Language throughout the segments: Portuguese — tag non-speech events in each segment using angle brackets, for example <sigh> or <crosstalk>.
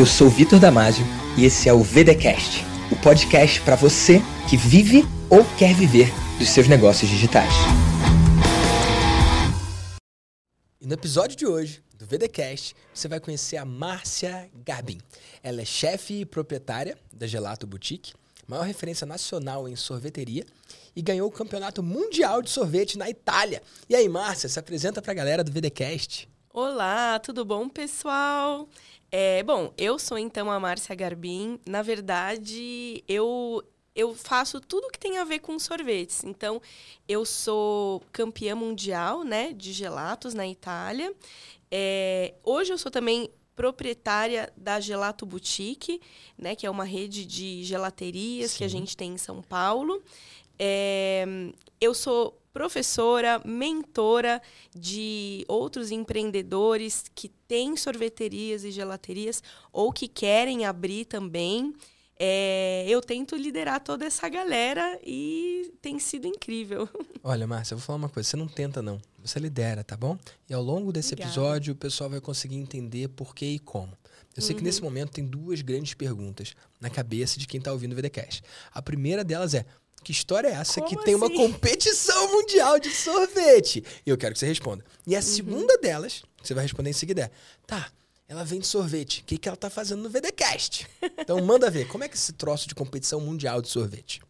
Eu sou Vitor Damasio e esse é o VDcast, o podcast para você que vive ou quer viver dos seus negócios digitais. E no episódio de hoje do VDcast, você vai conhecer a Márcia Garbin. Ela é chefe e proprietária da Gelato Boutique, maior referência nacional em sorveteria, e ganhou o campeonato mundial de sorvete na Itália. E aí, Márcia, se apresenta para a galera do VDcast. Olá, tudo bom, pessoal? É, bom, eu sou então a Márcia Garbin. Na verdade, eu eu faço tudo que tem a ver com sorvetes. Então, eu sou campeã mundial, né, de gelatos na Itália. É, hoje eu sou também proprietária da Gelato Boutique, né, que é uma rede de gelaterias Sim. que a gente tem em São Paulo. É, eu sou professora, mentora de outros empreendedores que têm sorveterias e gelaterias ou que querem abrir também. É, eu tento liderar toda essa galera e tem sido incrível. <laughs> Olha, Márcia, eu vou falar uma coisa: você não tenta, não. Você lidera, tá bom? E ao longo desse Obrigada. episódio, o pessoal vai conseguir entender por que e como. Eu sei uhum. que nesse momento tem duas grandes perguntas na cabeça de quem está ouvindo o VDCast. A primeira delas é: que história é essa Como que assim? tem uma assim? competição mundial de sorvete? E eu quero que você responda. E a uhum. segunda delas, você vai responder em seguida, é: tá, ela vende sorvete. O que, que ela tá fazendo no VDCast? <laughs> Então manda ver, como é que é esse troço de competição mundial de sorvete?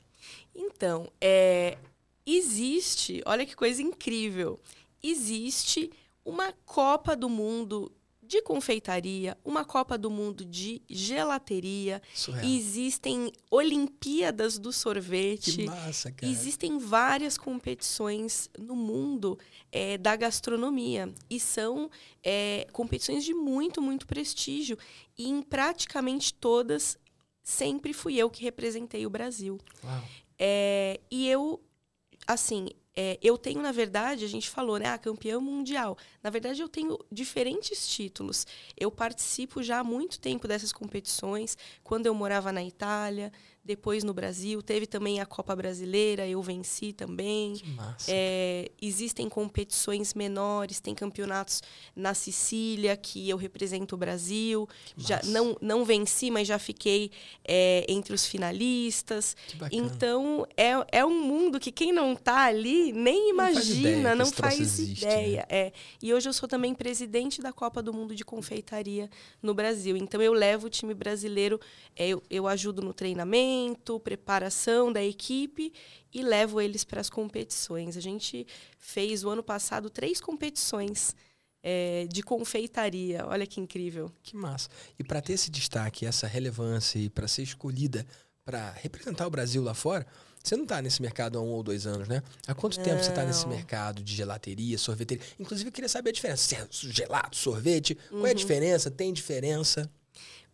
Então, é, existe, olha que coisa incrível, existe uma Copa do Mundo de confeitaria, uma Copa do Mundo de gelateria, Surreal. existem Olimpíadas do sorvete. Que massa, cara. Existem várias competições no mundo é, da gastronomia e são é, competições de muito, muito prestígio. E em praticamente todas, sempre fui eu que representei o Brasil. É, e eu, assim, é, eu tenho, na verdade, a gente falou, né, a campeã mundial. Na verdade, eu tenho diferentes títulos. Eu participo já há muito tempo dessas competições. Quando eu morava na Itália, depois no Brasil. Teve também a Copa Brasileira, eu venci também. Que massa. É, existem competições menores, tem campeonatos na Sicília, que eu represento o Brasil. Já não, não venci, mas já fiquei é, entre os finalistas. Então, é, é um mundo que quem não está ali nem imagina, não faz ideia. Não faz ideia né? é. E hoje eu sou também presidente da Copa do Mundo de Confeitaria no Brasil. Então, eu levo o time brasileiro, é, eu, eu ajudo no treinamento treinamento, preparação da equipe e levo eles para as competições. A gente fez o ano passado três competições é, de confeitaria. Olha que incrível. Que massa. E para ter esse destaque, essa relevância e para ser escolhida para representar o Brasil lá fora, você não está nesse mercado há um ou dois anos, né? Há quanto não. tempo você está nesse mercado de gelateria, sorveteria? Inclusive, eu queria saber a diferença. Se é gelato, sorvete, uhum. qual é a uhum. diferença? Tem diferença?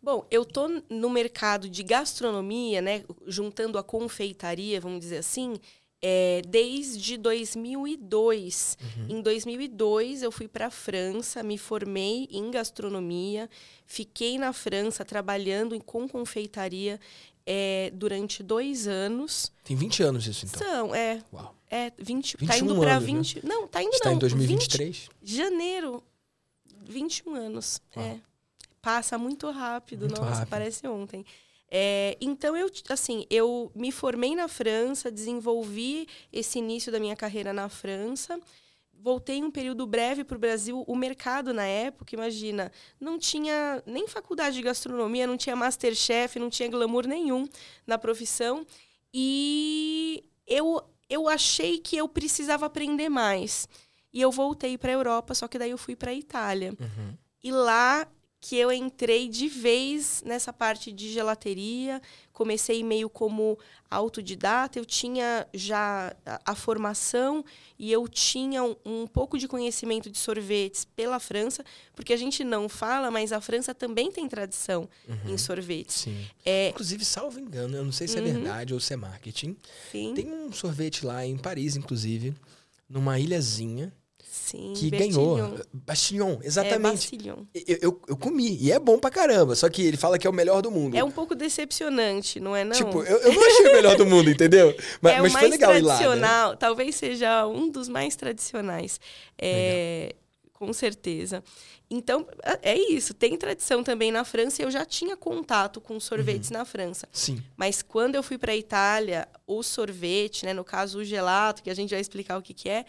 Bom, eu tô no mercado de gastronomia, né, juntando a confeitaria, vamos dizer assim, é, desde 2002. Uhum. Em 2002 eu fui para a França, me formei em gastronomia, fiquei na França trabalhando com confeitaria é, durante dois anos. Tem 20 anos isso então? São, é. Uau. É, 20, tá indo para 20. Né? Não, tá indo Está não. em 2023? 20, janeiro. 21 anos. Uau. É passa muito rápido, muito nossa, rápido. parece ontem. É, então eu assim eu me formei na França, desenvolvi esse início da minha carreira na França, voltei um período breve para o Brasil. O mercado na época, imagina, não tinha nem faculdade de gastronomia, não tinha masterchef, não tinha glamour nenhum na profissão e eu eu achei que eu precisava aprender mais e eu voltei para a Europa, só que daí eu fui para a Itália. Uhum. E lá que eu entrei de vez nessa parte de gelateria. Comecei meio como autodidata, eu tinha já a, a formação e eu tinha um, um, pouco de conhecimento de sorvetes pela França, porque a gente não fala, mas a França também tem tradição uhum. em sorvetes. Sim. É... Inclusive, salvo engano, eu não sei se é uhum. verdade ou se é marketing. Sim. Tem um sorvete lá em Paris, inclusive, numa ilhazinha Sim, que ganhou. Bastillon, exatamente. É, eu, eu, eu, comi, e é bom pra caramba. Só que ele fala que é o melhor do mundo. É um pouco decepcionante, não é não? Tipo, eu, eu não achei o melhor do mundo, entendeu? <laughs> Mas, é mas foi legal ir lá. Né? Talvez seja um dos mais tradicionais. É, Com certeza. Então, é, é isso. Tem tradição também na França. Eu já tinha contato com sorvetes uhum. na França. Sim. Mas quando eu fui para a Itália, o sorvete, né, no caso o gelato, que a gente vai explicar o que, que é,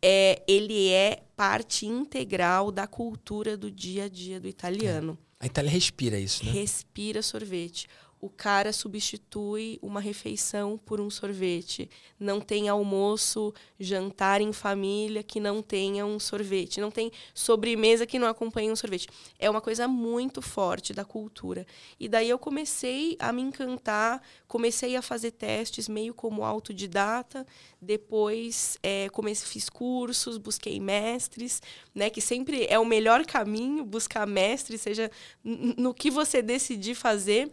é, ele é parte integral da cultura do dia a dia do italiano. É. A Itália respira isso, né? Respira sorvete o cara substitui uma refeição por um sorvete. Não tem almoço, jantar em família que não tenha um sorvete. Não tem sobremesa que não acompanhe um sorvete. É uma coisa muito forte da cultura. E daí eu comecei a me encantar, comecei a fazer testes meio como autodidata. Depois é, comecei, fiz cursos, busquei mestres, né? Que sempre é o melhor caminho, buscar mestres, seja no que você decidir fazer.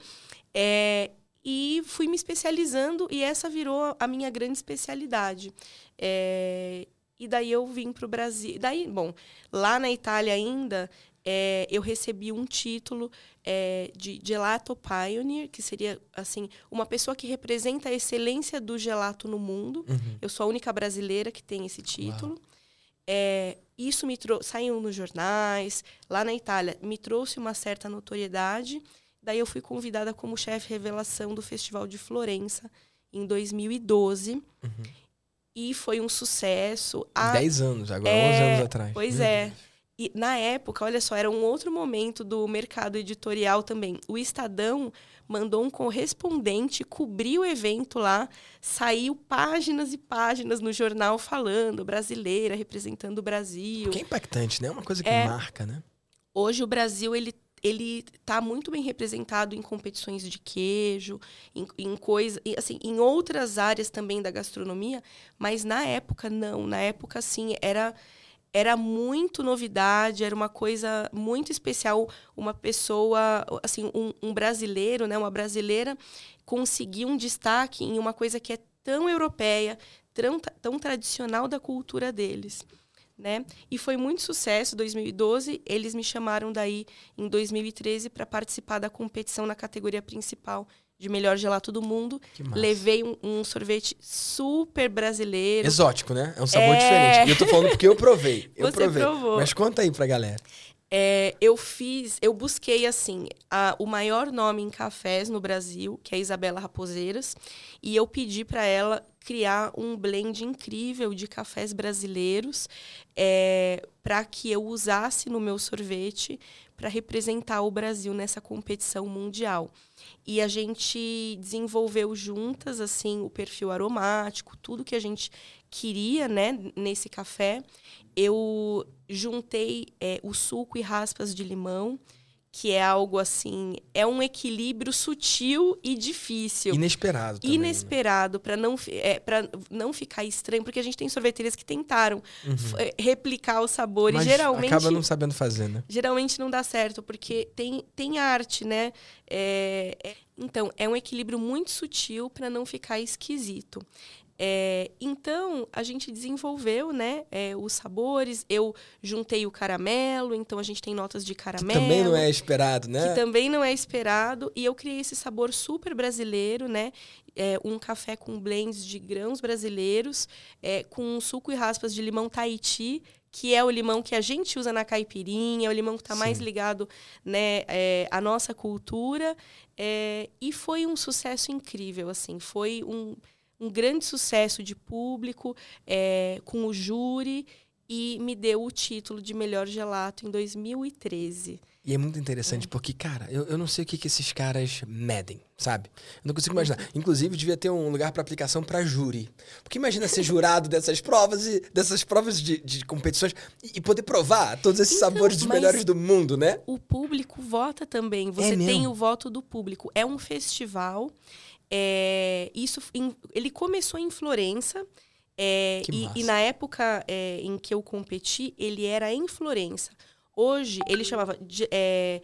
É, e fui me especializando e essa virou a minha grande especialidade. É, e daí eu vim para o Brasil. Daí, bom, lá na Itália ainda, é, eu recebi um título é, de Gelato Pioneer, que seria assim uma pessoa que representa a excelência do gelato no mundo. Uhum. Eu sou a única brasileira que tem esse título. É, isso me trouxe, saiu nos jornais, lá na Itália, me trouxe uma certa notoriedade. Daí eu fui convidada como chefe revelação do Festival de Florença em 2012. Uhum. E foi um sucesso. Há 10 anos, agora é, 11 anos atrás. Pois Meu é. Deus. E na época, olha só, era um outro momento do mercado editorial também. O Estadão mandou um correspondente cobrir o evento lá, saiu páginas e páginas no jornal falando brasileira, representando o Brasil. Que é impactante, né? É uma coisa que é, marca, né? Hoje o Brasil ele ele está muito bem representado em competições de queijo, em, em assim, em outras áreas também da gastronomia, mas na época não, na época sim era era muito novidade, era uma coisa muito especial, uma pessoa, assim, um, um brasileiro, né, uma brasileira conseguir um destaque em uma coisa que é tão europeia, tão, tão tradicional da cultura deles né? E foi muito sucesso 2012. Eles me chamaram daí em 2013 para participar da competição na categoria principal de melhor gelato do mundo. Levei um, um, sorvete super brasileiro. Exótico, né? É um sabor é... diferente. E eu tô falando porque eu provei. Eu <laughs> Você provei. Provou. Mas conta aí pra galera. É, eu fiz, eu busquei assim a, o maior nome em cafés no Brasil, que é a Isabela Raposeiras, e eu pedi para ela criar um blend incrível de cafés brasileiros é, para que eu usasse no meu sorvete para representar o Brasil nessa competição mundial. E a gente desenvolveu juntas assim o perfil aromático, tudo que a gente queria, né, nesse café. Eu juntei é, o suco e raspas de limão que é algo assim, é um equilíbrio sutil e difícil. Inesperado também, né? Inesperado, né? para não, é, não ficar estranho, porque a gente tem sorveterias que tentaram uhum. É, replicar o sabor Mas e geralmente... acaba não sabendo fazer, né? Geralmente não dá certo, porque tem, tem arte, né? É, é, então, é um equilíbrio muito sutil para não ficar esquisito. É, então, a gente desenvolveu né, é, os sabores. Eu juntei o caramelo, então a gente tem notas de caramelo. Que também não é esperado, né? Que também não é esperado. E eu criei esse sabor super brasileiro, né? É, um café com blends de grãos brasileiros, é, com suco e raspas de limão Tahiti, que é o limão que a gente usa na caipirinha, é o limão que está mais ligado né, é, à nossa cultura. É, e foi um sucesso incrível, assim. Foi um um grande sucesso de público é, com o júri e me deu o título de melhor gelato em 2013. E é muito interessante, é. porque, cara, eu, eu não sei o que, que esses caras medem, sabe? Eu não consigo imaginar. Inclusive, devia ter um lugar para aplicação para júri. Porque imagina ser jurado dessas provas e dessas provas de, de competições e, e, poder provar todos esses então, sabores dos melhores do mundo, né? O público vota também. Você é tem o voto do público. É um festival é, isso, ele começou em Florença. É, e, e, na época é, em que eu competi, ele era em Florença. Hoje, ele chamava de, é,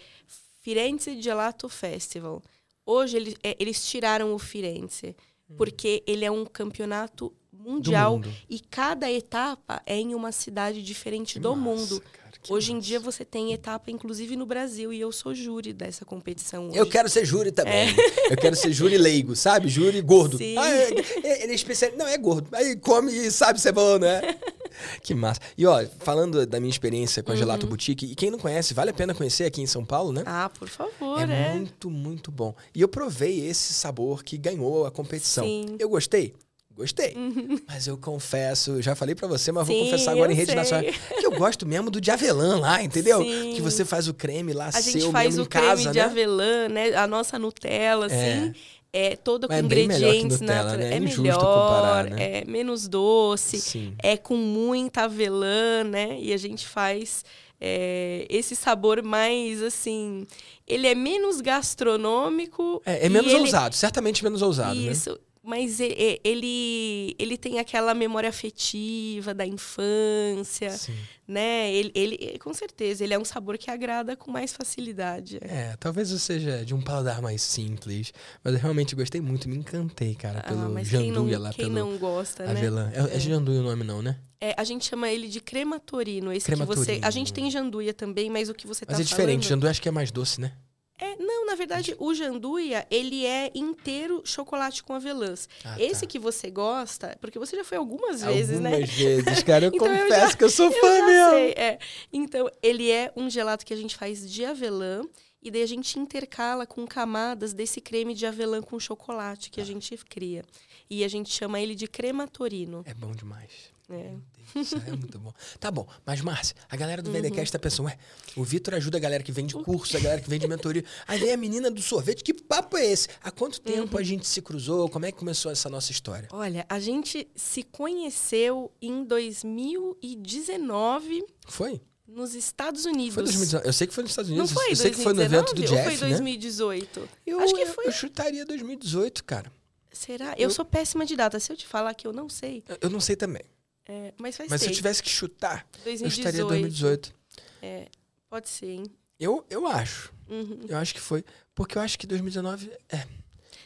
Firenze Gelato Festival. Hoje, ele, é, eles tiraram o Firenze, hum. porque ele é um campeonato mundial e cada etapa é em uma cidade diferente que do massa, mundo. Cara. Que hoje em dia você tem etapa, inclusive no Brasil, e eu sou júri dessa competição. Hoje. Eu quero ser júri também. É. Eu quero ser júri leigo, sabe? Júri gordo. Sim. Ah, é, é, ele é especial. Não, é gordo. Aí come e sabe ser bom, né? <laughs> Que massa. E ó, falando da minha experiência com a Gelato uhum. Boutique, e quem não conhece, vale a pena conhecer aqui em São Paulo, né? Ah, por favor, é. É muito, muito bom. E eu provei esse sabor que ganhou a competição. Sim. Eu gostei? Gostei. Uhum. Mas eu confesso, já falei para você, mas Sim, vou confessar agora em rede sei. nacional, que eu gosto mesmo do de avelã lá, entendeu? Sim. Que você faz o creme lá a seu gente faz o creme casa, de né? avelã, né? A nossa Nutella, é. assim. É todo com é ingredientes naturais. Né? É, é melhor, comparar, né? é menos doce, Sim. é com muita avelã, né? E a gente faz é, esse sabor mais assim. Ele é menos gastronômico. É, é menos ousado, certamente menos ousado. Né? Isso. Né? Mas ele, ele tem aquela memória afetiva da infância, Sim. né? Ele, ele, com certeza, ele é um sabor que agrada com mais facilidade. É, talvez eu seja de um paladar mais simples, mas eu realmente gostei muito, me encantei, cara, ah, pelo ah, janduia lá, quem pelo não gosta, avelã. né? É, é, é janduia o nome não, né? É, a gente chama ele de crematorino, esse crematorino. que você... A gente tem janduia também, mas o que você mas tá Mas é diferente, janduia acho que é mais doce, né? É, não, na verdade, o janduia, ele é inteiro chocolate com avelãs. Ah, tá. Esse que você gosta, porque você já foi algumas vezes, algumas né? Algumas vezes, cara. Eu <laughs> então confesso eu já, que eu sou <laughs> fã eu mesmo. Sei, é. Então, ele é um gelato que a gente faz de avelã. E daí a gente intercala com camadas desse creme de avelã com chocolate que ah. a gente cria. E a gente chama ele de crematorino. É bom demais. É. Isso é muito bom. Tá bom, mas Márcia, a galera do uhum. VDCast tá pensando, ué, o Vitor ajuda a galera que vende curso, a galera que vende mentoria. Aí vem a menina do sorvete, que papo é esse? Há quanto tempo uhum. a gente se cruzou? Como é que começou essa nossa história? Olha, a gente se conheceu em 2019. Foi? Nos Estados Unidos. Foi 2019. Eu sei que foi nos Estados Unidos. Não foi eu 2019, sei que foi no evento do Jeff, ou foi 2018? Né? Eu, Acho que foi. Eu chutaria 2018, cara. Será? Eu, eu, sou péssima de data. Se eu te falar que eu não sei. Eu não sei também. É, mas faz Mas tempo. se eu tivesse que chutar, 2018. eu estaria 2018. É, pode ser, hein? Eu, eu acho. Uhum. Eu acho que foi. Porque eu acho que 2019. É.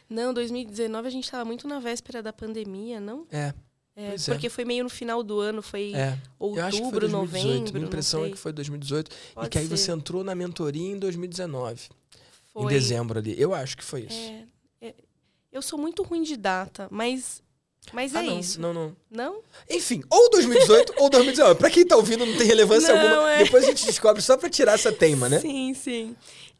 Não, 2019 a gente estava muito na véspera da pandemia, não? É. É, é. porque foi meio no final do ano, foi é. outubro, novembro. Minha impressão é que foi 2018. Pode e que aí ser. você entrou na mentoria em 2019. Foi. Em dezembro ali. Eu acho que foi isso. É, eu sou muito ruim de data, mas mas ah, é não, isso. Não, não. Não? Enfim, ou 2018 ou 2019. Pra quem tá ouvindo, não tem relevância não, alguma. É. Depois a gente descobre só pra tirar essa teima, né? Sim, sim.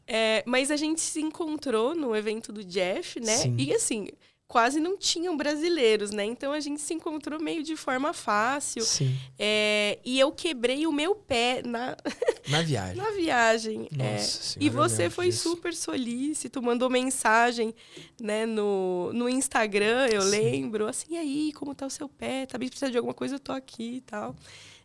É, mas a gente se encontrou no evento do Jeff, né? Sim. E assim, quase não tinham brasileiros, né? Então a gente se encontrou meio de forma fácil. Sim. É, e eu quebrei o meu pé na, <laughs> na viagem. na viagem. Nossa é. senhora, e você foi disso. super solícito, mandou mensagem né, no, no Instagram, eu Sim. lembro. Assim, aí, como tá o seu pé? Tá bem precisa de alguma coisa, eu tô aqui e tal.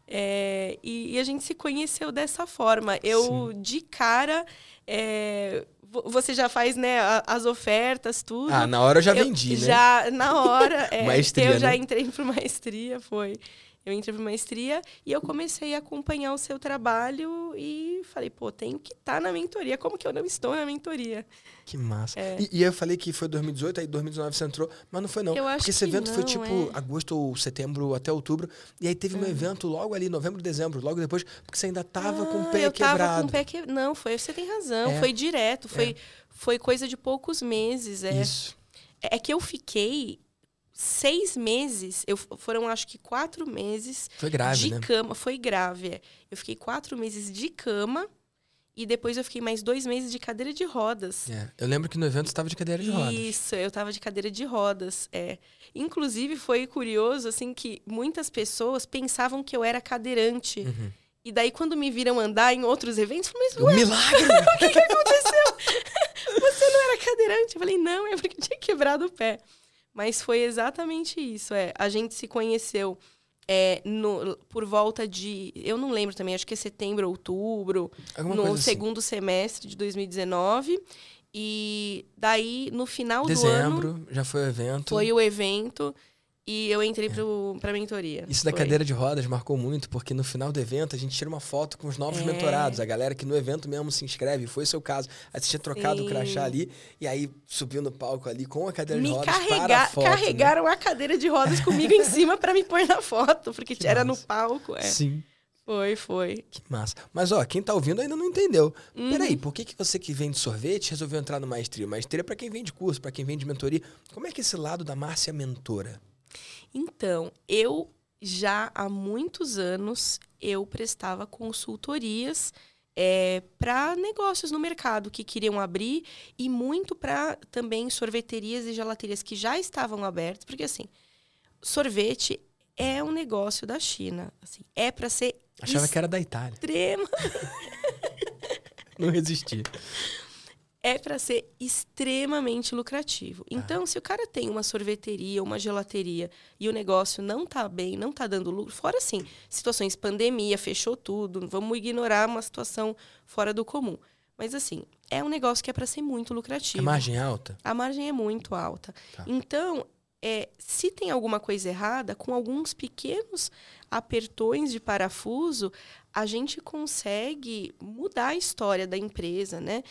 É, e, e, a gente se conheceu dessa forma. Eu, Sim. de cara, é, você já faz, né, as ofertas, tudo. Ah, na hora eu já vendi, eu, né? Já, na hora. <laughs> É, maestria, eu já né? entrei para maestria, foi. Eu entrei para maestria e eu comecei a acompanhar o seu trabalho e falei, pô, tenho que estar tá na mentoria. Como que eu não estou na mentoria? Que massa. É. E, e, eu falei que foi 2018, aí 2019 você entrou, mas não foi não. Eu acho porque esse evento não, foi tipo é. agosto ou setembro até outubro. E aí teve um uhum. evento logo ali, novembro, dezembro, logo depois, porque você ainda tava ah, com o pé eu quebrado. Tava com o pé que... Não, foi, você tem razão. É. Foi direto, foi, é. foi coisa de poucos meses. É. Isso. É que eu fiquei seis meses, eu foram acho que quatro meses foi grave, de né? cama. Foi grave. É. Eu fiquei quatro meses de cama e depois eu fiquei mais dois meses de cadeira de rodas. É. Eu lembro que no evento você estava de cadeira de rodas. Isso, eu estava de cadeira de rodas. É. Inclusive foi curioso assim que muitas pessoas pensavam que eu era cadeirante. Uhum. E daí, quando me viram andar em outros eventos, eu falei, mas, um milagre! <laughs> o que, que aconteceu? <laughs> Você não era cadeirante? Eu falei, não, é porque eu tinha quebrado o pé. Mas foi exatamente isso. É. A gente se conheceu é, no, por volta de. Eu não lembro também, acho que é setembro, outubro, Alguma no assim. segundo assim. semestre de 2019. E daí, no final Dezembro, do ano. já foi o evento. Foi o evento. E eu entrei é. para a mentoria. Isso da cadeira de rodas marcou muito, porque no final do evento a gente tira uma foto com os novos é. mentorados, a galera que no evento mesmo se inscreve, foi o seu caso. Aí você tinha trocado Sim. o crachá ali, e aí subiu no palco ali com a cadeira me de rodas carrega para a foto. Né? Carregaram né? a cadeira de rodas comigo em cima para me pôr na foto, porque que era massa. no palco. É. Sim. Foi, foi. Que massa. Mas, ó, quem tá ouvindo ainda não entendeu. Uhum. Peraí, por que, que você que vende sorvete resolveu entrar no Maestria? Maestria é pra quem vende curso, para quem vende mentoria. Como é que é esse lado da Márcia mentora? Então, eu já há muitos anos eu prestava consultorias é, para negócios no mercado que queriam abrir e muito para também sorveterias e gelaterias que já estavam abertas, porque assim, sorvete é um negócio da China, assim, é para ser achava que era da Itália. Extrema. <laughs> Não resisti é para ser extremamente lucrativo. Ah. Então, se o cara tem uma sorveteria, uma gelateria e o negócio não tá bem, não tá dando lucro, fora assim, situações pandemia, fechou tudo, vamos ignorar uma situação fora do comum. Mas assim, é um negócio que é para ser muito lucrativo. A margem é alta? A margem é muito alta. Tá. Então, é, se tem alguma coisa errada, com alguns pequenos apertões de parafuso, a gente consegue mudar a história da empresa, né?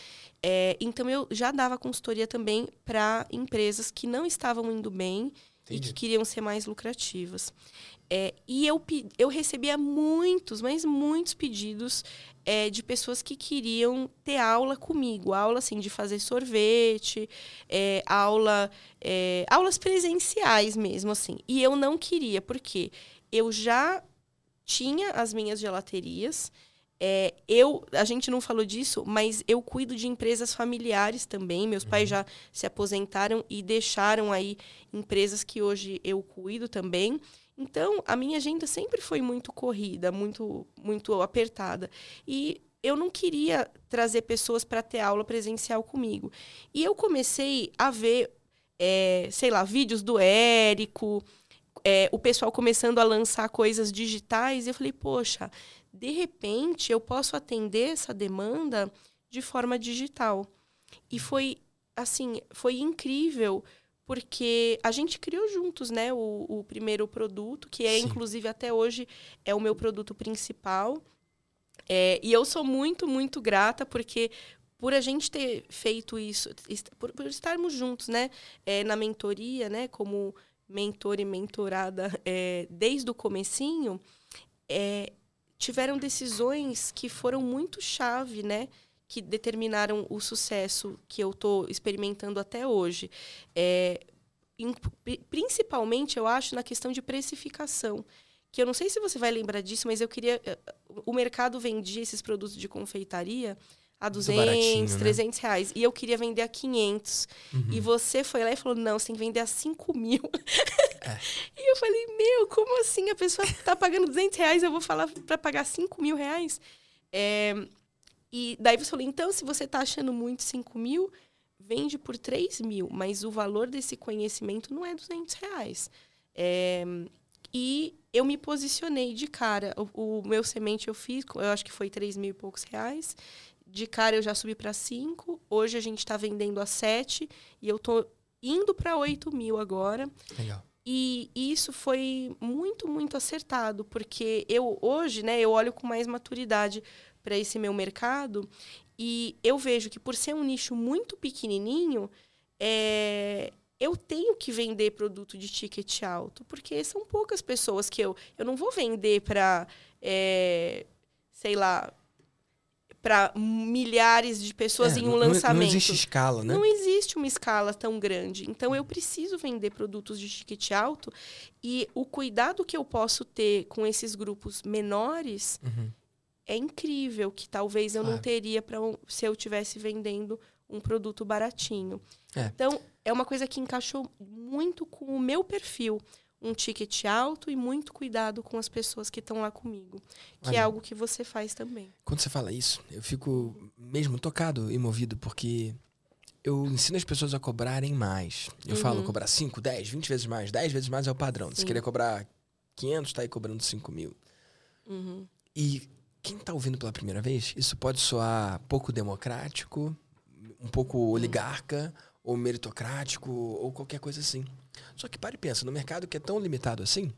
É, então eu já dava consultoria também para empresas que não estavam indo bem Entendi. e que queriam ser mais lucrativas. É, e eu, eu recebia muitos, mas muitos pedidos é, de pessoas que queriam ter aula comigo, aula assim de fazer sorvete, é, aula, é, aulas presenciais mesmo assim. E eu não queria porque eu já tinha as minhas gelaterias. É, eu, a gente não falou disso, mas eu cuido de empresas familiares também. Meus uhum. pais já se aposentaram e deixaram aí empresas que hoje eu cuido também. Então, a minha agenda sempre foi muito corrida, muito, muito apertada. E eu não queria trazer pessoas para ter aula presencial comigo. E eu comecei a ver, é, sei lá, vídeos do Érico, é, o pessoal começando a lançar coisas digitais, e eu falei, poxa, de repente eu posso atender essa demanda de forma digital. E foi assim, foi incrível, porque a gente criou juntos, né, o, o primeiro produto, que é, Sim. inclusive, até hoje, é o meu produto principal. É, e eu sou muito, muito grata, porque por a gente ter feito isso, por, por estarmos juntos, né, é, na mentoria, né, como mentor e mentorada é, desde o comecinho, é, tiveram decisões que foram muito chave, né? Que determinaram o sucesso que eu estou experimentando até hoje. É, principalmente, eu acho, na questão de precificação. Que eu não sei se você vai lembrar disso, mas eu queria. Eh, o mercado vendia esses produtos de confeitaria a 200, 300 né? reais. E eu queria vender a 500. Uhum. E você foi lá e falou, não, você tem que vender a 5 mil. <laughs> É. e eu falei, meu, como assim? A pessoa tá pagando 200 reais, eu vou falar para pagar 5 mil reais? É, e daí você falou, então, se você tá achando muito 5 mil, vende por 3 mil. Mas o valor desse conhecimento não é 200 reais. É, e eu me posicionei de cara. O, o, meu semente eu fiz, eu acho que foi 3 mil e poucos reais de cara eu já subi para 5, hoje a gente está vendendo a 7 e eu tô indo para 8 mil agora. Legal. E isso foi muito, muito acertado, porque eu hoje, né, eu olho com mais maturidade para esse meu mercado e eu vejo que por ser um nicho muito pequenininho, é, eu tenho que vender produto de ticket alto, porque são poucas pessoas que eu. Eu não vou vender para, é, sei lá, para milhares de pessoas é, em um não, lançamento. Não existe escala, né? Não existe uma escala tão grande. Então eu preciso vender produtos de ticket alto e o cuidado que eu posso ter com esses grupos menores uhum. é incrível que talvez eu claro. não teria para se eu tivesse vendendo um produto baratinho. É. Então é uma coisa que encaixou muito com o meu perfil um ticket alto e muito cuidado com as pessoas que estão lá comigo, que é Olha, é algo que você faz também. Quando você fala isso, eu fico mesmo tocado e movido, porque eu ensino as pessoas a cobrarem mais. Eu uhum. falo cobrar 5, 10, 20 vezes mais. 10 vezes mais é o padrão. Sim. Se querer cobrar 500, tá aí cobrando 5 mil. Uhum. E quem tá ouvindo pela primeira vez, isso pode soar pouco democrático, um pouco oligarca, ou meritocrático, ou qualquer coisa assim. Só que pare e pensa, no mercado que é tão limitado assim,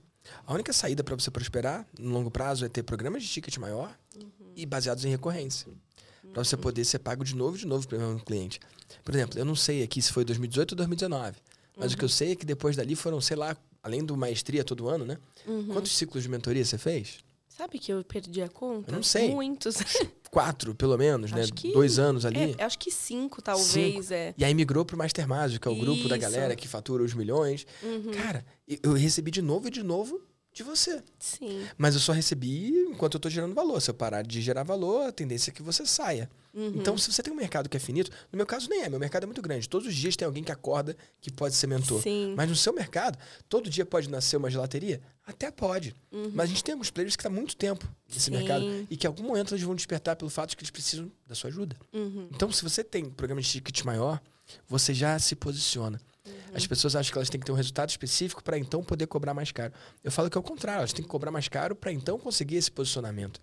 a única saída para você prosperar no longo prazo é ter programas de ticket maior uhum. e baseados em recorrência. Uhum. Para você poder ser pago de novo de novo para o cliente. Por exemplo, eu não sei aqui se foi 2018 ou 2019, mas uhum. o que eu sei é que depois dali foram, sei lá, além do maestria todo ano, né? Uhum. Quantos ciclos de mentoria você fez? Sabe que eu perdi a conta? Eu não sei. Muitos. <laughs> Quatro, pelo menos, né? acho né? Que, Dois anos ali. É, acho que cinco, talvez. Cinco. É. E aí migrou pro Master Mágico, que é o Isso. grupo da galera que fatura os milhões. Uhum. Cara, eu recebi de novo e de novo de você. Sim. Mas eu só recebi enquanto eu estou gerando valor. Se eu parar de gerar valor, a tendência é que você saia. Uhum. Então, se você tem um mercado que é finito, no meu caso nem é, meu mercado é muito grande. Todos os dias tem alguém que acorda que pode ser mentor. Sim. Mas no seu mercado, todo dia pode nascer uma gelateria? Até pode. Uhum. Mas a gente tem alguns players que estão tá muito tempo nesse Sim. mercado e que em algum momento eles vão despertar pelo fato de que eles precisam da sua ajuda. Uhum. Então, se você tem um programa de ticket maior, você já se posiciona. Uhum. As pessoas acham que elas têm que ter um resultado específico para então poder cobrar mais caro. Eu falo que é o contrário, elas têm que cobrar mais caro para então conseguir esse posicionamento.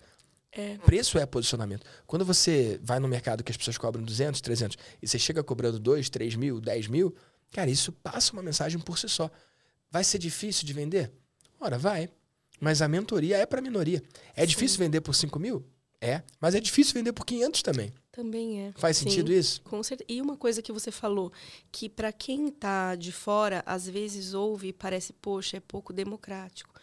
É. Preço é posicionamento. Quando você vai no mercado que as pessoas cobram 200, 300 e você chega cobrando 2, 3 mil, 10 mil, cara, isso passa uma mensagem por si só. Vai ser difícil de vender? Ora, vai. Mas a mentoria é para minoria. É Sim. difícil vender por 5 mil? É. Mas é difícil vender por 500 também. Também é. Faz Sim, sentido isso? Com certeza. E uma coisa que você falou, que para quem tá de fora, às vezes ouve e parece, poxa, é pouco democrático.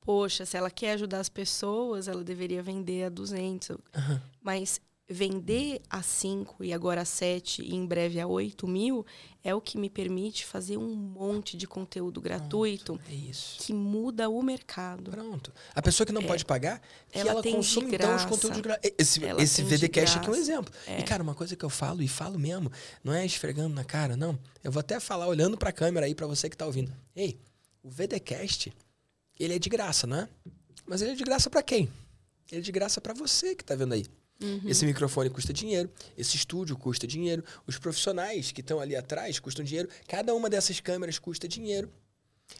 Poxa, se ela quer ajudar as pessoas, ela deveria vender a 200. Uhum. Mas vender a 5 e agora a 7 e em breve a 8 mil é o que me permite fazer um monte de conteúdo gratuito É isso. que muda o mercado. Pronto. A pessoa que não pode pagar, que ela, Ela consome então os conteúdos gratuitos. Esse, Ela esse VDcast aqui é um exemplo. É. E, cara, uma coisa que eu falo e falo mesmo, não é esfregando na cara, não. Eu vou até falar olhando pra câmera aí pra você que tá ouvindo. Ei, o VDcast, ele é de graça, não é? Mas ele é de graça pra quem? Ele é de graça pra você que tá vendo aí. Uhum. Esse microfone custa dinheiro, esse estúdio custa dinheiro, os profissionais que estão ali atrás custam dinheiro, cada uma dessas câmeras custa dinheiro.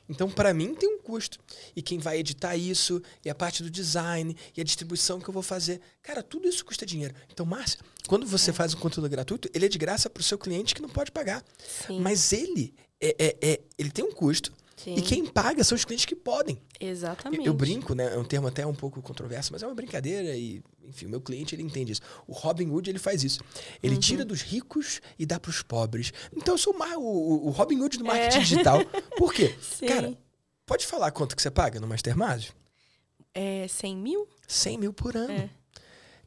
Então, para mim, tem um custo. E quem vai editar isso, e a parte do design, e a distribuição que eu vou fazer. Cara, tudo isso custa dinheiro. Então, Márcia, quando É. você faz um conteúdo gratuito, ele é de graça para o seu cliente que não pode pagar. Sim. Mas ele, é, é- é- ele tem um custo. Sim. E quem paga são os clientes que podem. Exatamente. Eu brinco, né? É um termo até um pouco controverso, mas é uma brincadeira e, enfim, o meu cliente ele entende isso. O Robin Hood ele faz isso. Ele Uhum. tira dos ricos e dá para os pobres. Então eu sou o, o- Robin Hood do marketing É. digital. Por quê? <laughs> Sim. Cara, pode falar quanto que você paga no Mastermásio? É 100 mil? 100 mil por ano. É.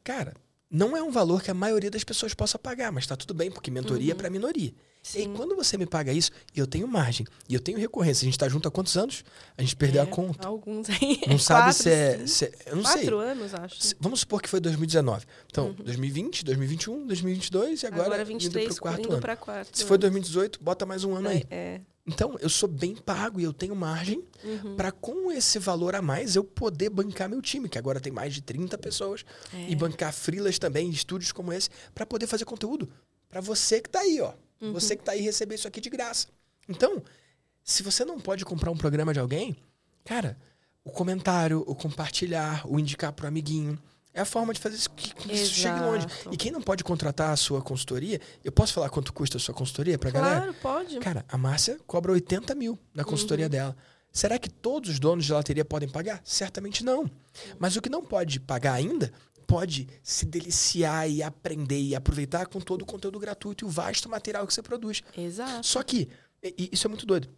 Cara, não é um valor que a maioria das pessoas possa pagar, mas tá tudo bem, porque mentoria é para minoria. E aí, Uhum. Sim. quando você me paga isso, e eu tenho margem, e eu tenho recorrência, a gente tá junto há quantos anos? A gente perdeu É, a conta. Alguns aí. <laughs> Não sabe Quatro, se é. se é- eu não sei. Quatro anos, acho. Se- Vamos supor que foi 2019. Então, 2020, 2021, 2022 e agora, Agora, indo 23, pro quarto indo ano. para quarto. Se foi ano. 2018, bota mais um ano aí. É. Então, eu sou bem pago e eu tenho margem Uhum. para com esse valor a mais eu poder bancar meu time, que agora tem mais de 30 pessoas, É. e bancar frilas também, estúdios como esse, para poder fazer conteúdo para você que tá aí, ó. Uhum. Você que tá aí receber isso aqui de graça. Então, se você não pode comprar um programa de alguém, cara, o comentário, o compartilhar, o indicar pro amiguinho, é a forma de fazer isso que, que isso chegue longe. E quem não pode contratar a sua consultoria, eu posso falar quanto custa a sua consultoria pra galera? Claro, pode. Cara, a Márcia cobra 80 mil na consultoria Uhum. dela. Será que todos os donos de gelateria podem pagar? Certamente não. Mas o que não pode pagar ainda, pode se deliciar e aprender e aproveitar com todo o conteúdo gratuito e o vasto material que você produz. Exato. Só que, isso é muito doido.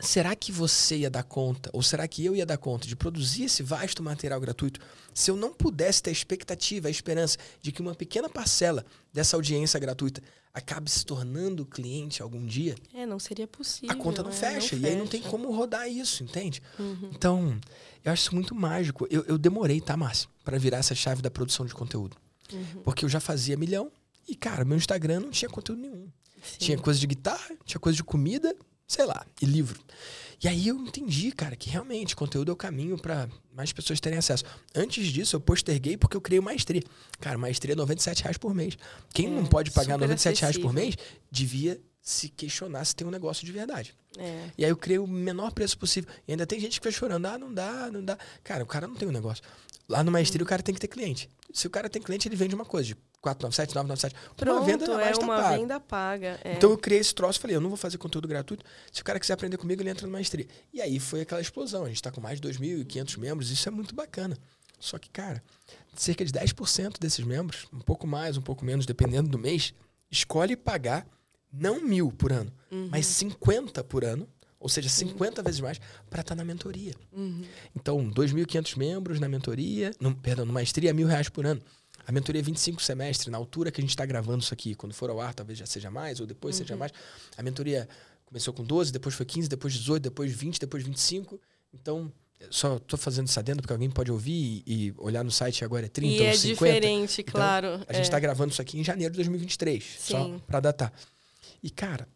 Será que você ia dar conta, ou será que eu ia dar conta de produzir esse vasto material gratuito se eu não pudesse ter a expectativa, a esperança de que uma pequena parcela dessa audiência gratuita acabe se tornando cliente algum dia? É, não seria possível. a conta não né? fecha. E aí não tem fecha. como rodar isso, entende? Uhum. Então, eu acho isso muito mágico. Eu, eu demorei, tá, Márcio? Pra virar essa chave da produção de conteúdo. Uhum. Porque eu já fazia milhão e, cara, meu Instagram não tinha conteúdo nenhum. Sim. Tinha coisa de guitarra, tinha coisa de comida, sei lá, e livro. E aí eu entendi, cara, que realmente conteúdo é o caminho pra mais pessoas terem acesso. Antes disso, eu posterguei porque eu criei o Maestria. Cara, Maestria é 97 reais por mês. Quem É, não pode pagar super 97 reais por acessível. mês, devia se questionar se tem um negócio de verdade. É. E aí eu criei o menor preço possível. E ainda tem gente que fica chorando, ah, não dá, não dá. Cara, o cara não tem um negócio. Lá no Maestria, o cara tem que ter cliente. Se o cara tem cliente, ele vende uma coisa de 497, 997. Pronto, uma venda é tá uma pago. venda paga. é. Então eu criei esse troço e falei, eu não vou fazer conteúdo gratuito. Se o cara quiser aprender comigo, ele entra no Maestria. E aí foi aquela explosão. A gente tá com mais de 2.500 membros, isso é muito bacana. Só que, cara, cerca de 10% desses membros, um pouco mais, um pouco menos, dependendo do mês, escolhe pagar não mil por ano, Uhum. mas 50 por ano, ou seja, 50 vezes mais, para estar na mentoria. Uhum. Então, 2.500 membros na mentoria, no, perdão, no maestria, mil reais por ano. A mentoria é 25 semestres, na altura que a gente está gravando isso aqui. Quando for ao ar, talvez já seja mais, ou depois seja mais. A mentoria começou com 12, depois foi 15, depois 18, depois 20, depois 25. Então, só tô fazendo isso adendo porque alguém pode ouvir e, olhar no site agora é 30 e ou é 50. diferente, Então, claro. A gente é. tá gravando isso aqui em janeiro de 2023, só Sim. para datar. E cara,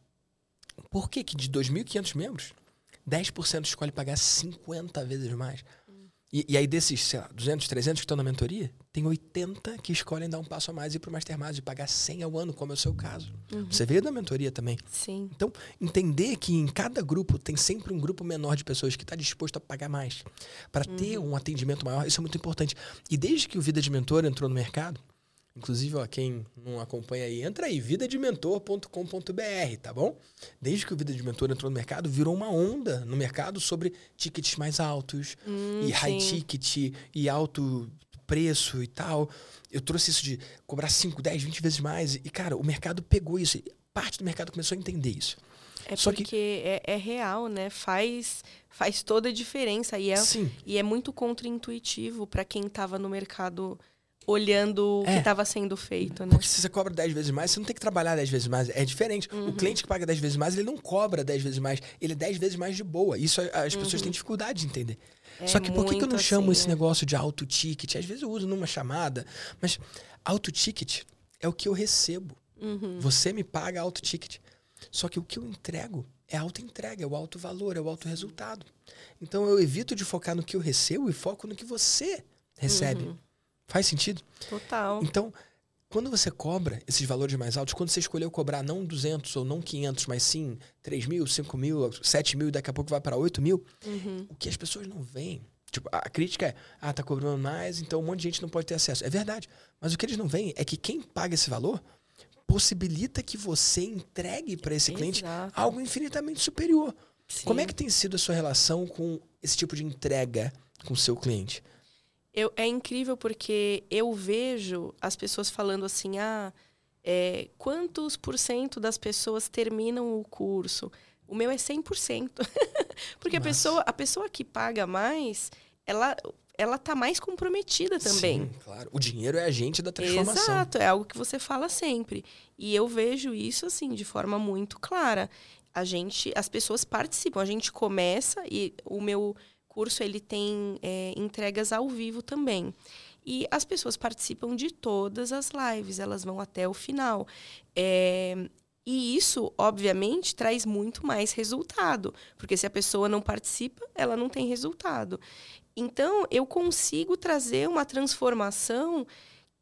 por que que de 2.500 membros, 10% escolhe pagar 50 vezes mais? E, e aí desses, sei lá, 200, 300 que estão na mentoria, tem 80 que escolhem dar um passo a mais e ir pro Mastermind e pagar 100 ao ano, como é o seu caso. Você veio da mentoria também. Sim. Então, entender que em cada grupo tem sempre um grupo menor de pessoas que está disposto a pagar mais. Para ter um atendimento maior, isso é muito importante. E desde que o Vida de Mentor entrou no mercado, inclusive, ó, quem não acompanha aí, entra aí, vidadementor.com.br, tá bom? Desde que o Vida de Mentor entrou no mercado, virou uma onda no mercado sobre tickets mais altos, Hum, e high sim. ticket, e alto preço e tal. Eu trouxe isso de cobrar 5, 10, 20 vezes mais. E, cara, o mercado pegou isso. Parte do mercado começou a entender isso. É Só que- porque é, é real, né? Faz, faz toda a diferença. E é, Sim. e é muito contraintuitivo para quem estava no mercado olhando o que É. estava sendo feito, né? Porque se você cobra 10 vezes mais, você não tem que trabalhar 10 vezes mais. É diferente. Uhum. O cliente que paga 10 vezes mais, ele não cobra 10 vezes mais. Ele é 10 vezes mais de boa. Isso as pessoas têm dificuldade de entender. É Só que por que, que eu não chamo assim, esse é. negócio de auto ticket? Às vezes eu uso numa chamada, mas auto ticket é o que eu recebo. Uhum. Você me paga auto ticket. Só que o que eu entrego é auto entrega, é o alto valor, é o alto resultado. Então eu evito de focar no que eu recebo e foco no que você recebe. Uhum. Faz sentido? Total. Então, quando você cobra esses valores mais altos, quando você escolheu cobrar não 200 ou não 500, mas sim 3 mil, 5 mil, 7 mil e daqui a pouco vai para 8 mil, Uhum. o que as pessoas não veem. Tipo, a crítica é, ah, tá cobrando mais, então um monte de gente não pode ter acesso. É verdade. Mas o que eles não veem é que quem paga esse valor possibilita que você entregue para esse cliente Exato. algo infinitamente superior. Como é Sim. que tem sido a sua relação com esse tipo de entrega com o seu cliente? Eu, é incrível porque eu vejo as pessoas falando assim, ah, é, quantos por cento das pessoas terminam o curso? O meu é 100%. <laughs> porque a Massa. pessoa, a pessoa que paga mais, ela, ela tá mais comprometida também. Sim, claro. O dinheiro é agente da transformação. Exato, é algo que você fala sempre. E eu vejo isso assim de forma muito clara. A gente, as pessoas participam. A gente começa e o meu curso ele tem é, entregas ao vivo também. E as pessoas participam de todas as lives, elas vão até o final. É, e isso, obviamente, traz muito mais resultado, porque se a pessoa não participa, ela não tem resultado. Então, eu consigo trazer uma transformação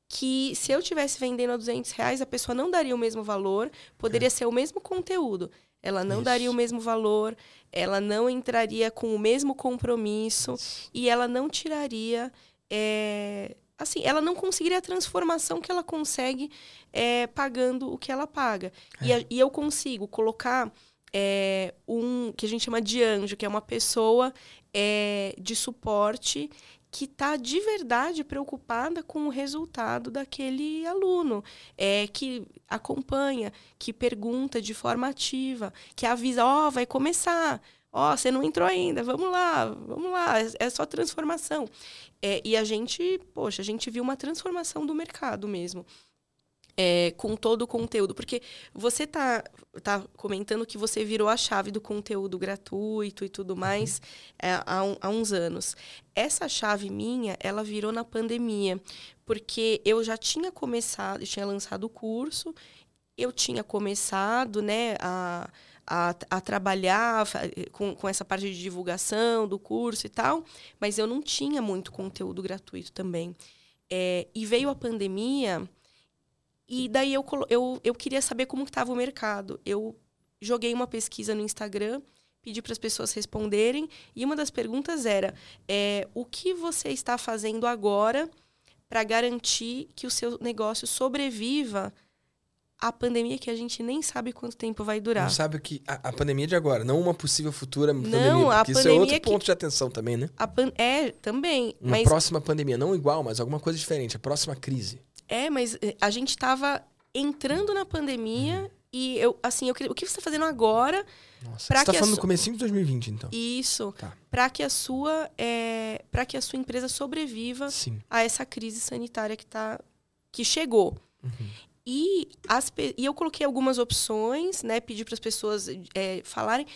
que se eu tivesse vendendo a 200 reais, a pessoa não daria o mesmo valor, poderia ser o mesmo conteúdo. Ela não Isso. daria o mesmo valor, ela não entraria com o mesmo compromisso e ela não tiraria. é, assim, ela não conseguiria a transformação que ela consegue é, pagando o que ela paga. E, a- e eu consigo colocar é, um que a gente chama de anjo, que é uma pessoa é, de suporte que está de verdade preocupada com o resultado daquele aluno, é, que acompanha, que pergunta de forma ativa, que avisa, ó, vai começar, ó, você não entrou ainda, vamos lá, vamos lá, é- é só transformação. É, e a gente, poxa, a gente viu uma transformação do mercado mesmo. É, com todo o conteúdo. Porque você tá, tá comentando que você virou a chave do conteúdo gratuito e tudo mais é, há, um- há uns anos. Essa chave minha, ela virou na pandemia. Porque eu já tinha começado, eu tinha lançado o curso, eu tinha começado, né, a, a, a trabalhar com, com essa parte de divulgação do curso e tal, mas eu não tinha muito conteúdo gratuito também. É, e veio a pandemia, e daí eu, eu, eu queria saber como estava o mercado. Eu joguei uma pesquisa no Instagram, pedi para as pessoas responderem, e uma das perguntas era: é, o que você está fazendo agora para garantir que o seu negócio sobreviva à pandemia que a gente nem sabe quanto tempo vai durar? Não sabe que a, a pandemia de agora, não uma possível futura pandemia. a Porque isso é pandemia outro que- ponto de atenção também, né? A pan- É, também. Uma mas próxima pandemia, não igual, mas alguma coisa diferente. A próxima crise. É, mas eh, a gente estava entrando na pandemia e eu, assim, eu queria, o que você está fazendo agora? Nossa. Pra Você tá a falando su- no comecinho de 2020, então. Isso, Tá. para que a sua, é, para que a sua empresa sobreviva Sim. a essa crise sanitária que tá, que chegou. Uhum. E, as, e eu coloquei algumas opções, né? Pedi para as pessoas é, falarem.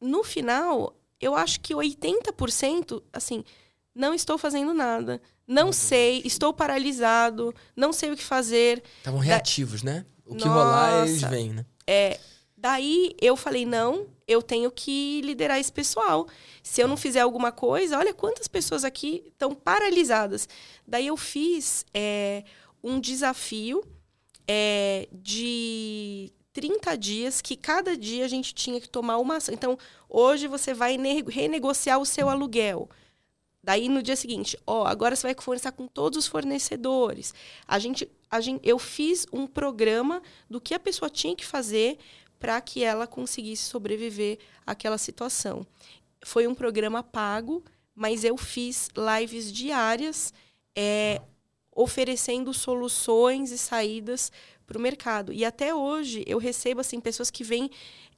No final, eu acho que 80%, assim, não estou fazendo nada. Não sei, estou paralisado, não sei o que fazer. Estavam reativos, da... né? O que Nossa, rolar, eles vêm, né? É, daí eu falei, não, eu tenho que liderar esse pessoal. Se eu não fizer alguma coisa, olha quantas pessoas aqui estão paralisadas. Daí eu fiz é, um desafio é, de 30 dias, que cada dia a gente tinha que tomar uma ação. Então, hoje você vai renegociar o seu aluguel. Daí no dia seguinte, ó, agora você vai conversar com todos os fornecedores. A gente, a gente, eu fiz um programa do que a pessoa tinha que fazer para que ela conseguisse sobreviver àquela situação. Foi um programa pago, mas eu fiz lives diárias é, oferecendo soluções e saídas para o mercado. E até hoje eu recebo assim pessoas que vêm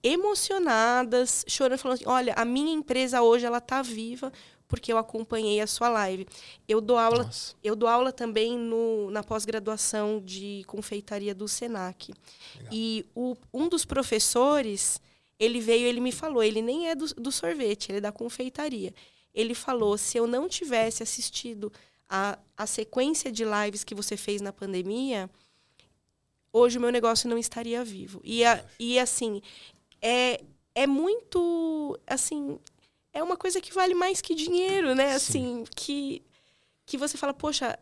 emocionadas, chorando, falando: assim, olha, a minha empresa hoje ela está viva porque eu acompanhei a sua live. Eu dou aula, Nossa. eu dou aula também no, na pós-graduação de confeitaria do Senac. Legal. E o, um dos professores, ele veio, ele me falou, ele nem é do, do sorvete, ele é da confeitaria. Ele falou, se eu não tivesse assistido a, a sequência de lives que você fez na pandemia, hoje o meu negócio não estaria vivo. E, a, e assim, é, é muito, assim, é uma coisa que vale mais que dinheiro, né? Assim, que, que você fala, poxa,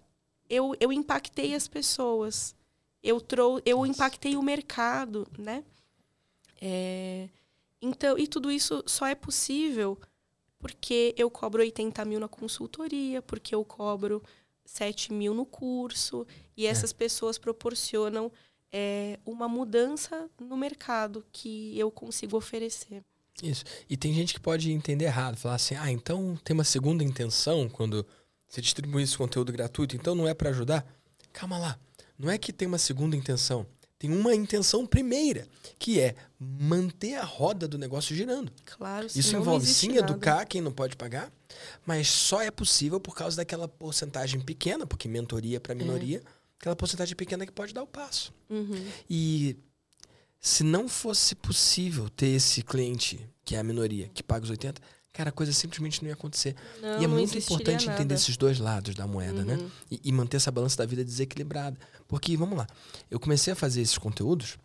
eu, eu impactei as pessoas, eu, trou eu impactei o mercado, né? É, então, e tudo isso só é possível porque eu cobro 80 mil na consultoria, porque eu cobro 7 mil no curso, e é. essas é. pessoas proporcionam é, uma mudança no mercado que eu consigo oferecer. Isso. E tem gente que pode entender errado, falar assim: ah, então tem uma segunda intenção quando você distribui esse conteúdo gratuito, então não é para ajudar? Calma lá. Não é que tem uma segunda intenção. Tem uma intenção primeira, que é manter a roda do negócio girando. Claro, Isso envolve sim educar quem não pode pagar, mas só é possível por causa daquela porcentagem pequena, porque mentoria para minoria, é. aquela porcentagem pequena que pode dar o passo. Uhum. E se não fosse possível ter esse cliente, que é a minoria, que paga os 80, cara, a coisa simplesmente não ia acontecer. Não, e é muito importante nada. entender esses dois lados da moeda, né? uhum. né? E, e, manter essa balança da vida desequilibrada. Porque, vamos lá, eu comecei a fazer esses conteúdos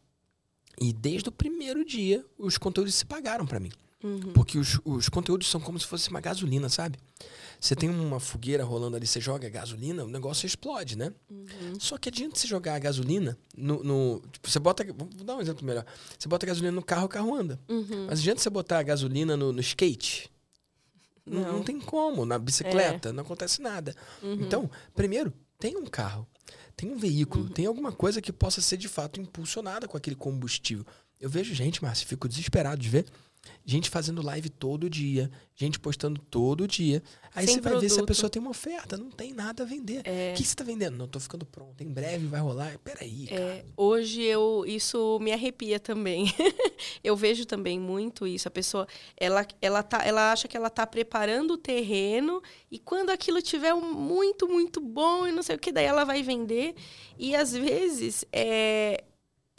e desde o primeiro dia os conteúdos se pagaram para mim. Uhum. Porque os, os conteúdos são como se fosse uma gasolina, sabe? Você tem uma fogueira rolando ali, você joga gasolina, o negócio explode, né? Uhum. Só que adianta você jogar a gasolina no. no tipo, você bota. Vou dar um exemplo melhor. Você bota a gasolina no carro, o carro anda. Uhum. Mas adianta você botar a gasolina no, no skate. Não. não. Tem como. Na bicicleta, é. não acontece nada. Uhum. Então, primeiro, tem um carro, tem um veículo, uhum. tem alguma coisa que possa ser de fato impulsionada com aquele combustível. Eu vejo gente, Márcio, fico desesperado de ver Gente fazendo live todo dia, gente postando todo dia. Aí Sem você vai produto. ver se a pessoa tem uma oferta, não tem nada a vender. É... O que você está vendendo? Não, estou ficando pronto, em breve vai rolar. Peraí, é, cara. É, hoje eu isso me arrepia também. <laughs> eu vejo também muito isso. A pessoa, ela, ela, tá, ela acha que ela está preparando o terreno e quando aquilo tiver muito, muito bom e não sei o que, daí ela vai vender. E às vezes é,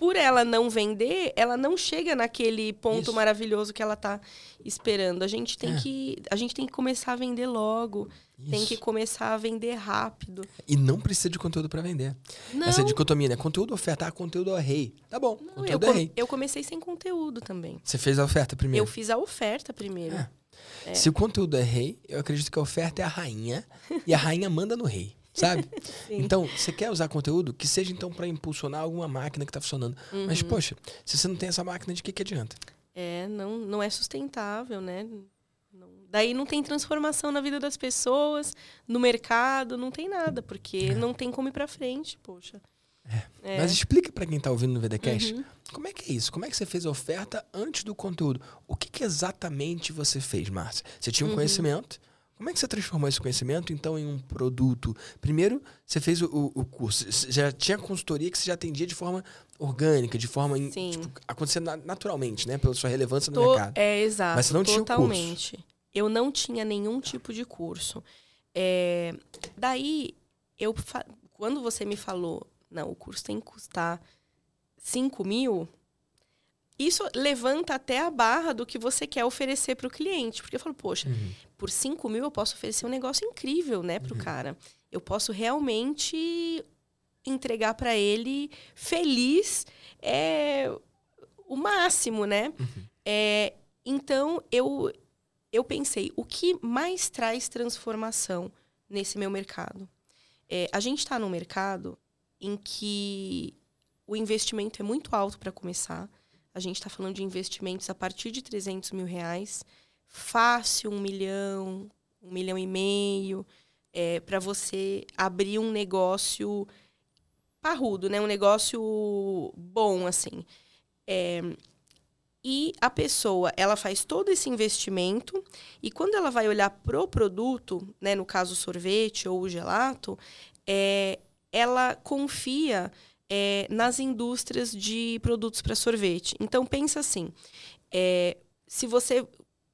por ela não vender, ela não chega naquele ponto Isso. maravilhoso que ela está esperando. A gente tem é. que a gente tem que começar a vender logo. Isso. Tem que começar a vender rápido. E não precisa de conteúdo para vender. Não. Essa dicotomia, né? Conteúdo oferta, ah, conteúdo é rei. Tá bom, não, conteúdo eu, é rei. Eu comecei sem conteúdo também. Você fez a oferta primeiro? Eu fiz a oferta primeiro. É. É. Se o conteúdo é rei, eu acredito que a oferta é a rainha e a rainha manda no rei sabe? <laughs> então, você quer usar conteúdo que seja então para impulsionar alguma máquina que está funcionando. Uhum. Mas, poxa, se você não tem essa máquina, de que, que adianta? É, não, não é sustentável, né? Não, daí não tem transformação na vida das pessoas, no mercado, não tem nada, porque é. não tem como ir para frente, poxa. É. É. Mas explica para quem está ouvindo no VDcast, uhum. como é que é isso? Como é que você fez a oferta antes do conteúdo? O que, que exatamente você fez, Márcia? Você tinha um uhum. conhecimento, como é que você transformou esse conhecimento, então, em um produto? Primeiro, você fez o, o curso. Já tinha consultoria que você já atendia de forma orgânica, de forma... Sim. Tipo, acontecendo naturalmente, né? Pela sua relevância no mercado. É, exato. Mas você não totalmente. tinha curso. Eu não tinha nenhum tipo de curso. É, daí, eu quando você me falou, não, o curso tem que custar 5 mil, isso levanta até a barra do que você quer oferecer para o cliente. Porque eu falo, poxa, uhum. Por 5 mil eu posso oferecer um negócio incrível, né, para o uhum. cara. Eu posso realmente entregar para ele feliz é, o máximo, né? Uhum. É, então, eu, eu pensei, o que mais traz transformação nesse meu mercado? É, a gente está num mercado em que o investimento é muito alto para começar. A gente está falando de investimentos a partir de 300 mil reais. Fácil, um milhão, um milhão e meio, é, para você abrir um negócio parrudo, né? Um negócio bom, assim. É, e a pessoa, ela faz todo esse investimento e quando ela vai olhar pro produto, né, no caso sorvete ou gelato, é, ela confia é, nas indústrias de produtos para sorvete. Então pensa assim, é, se você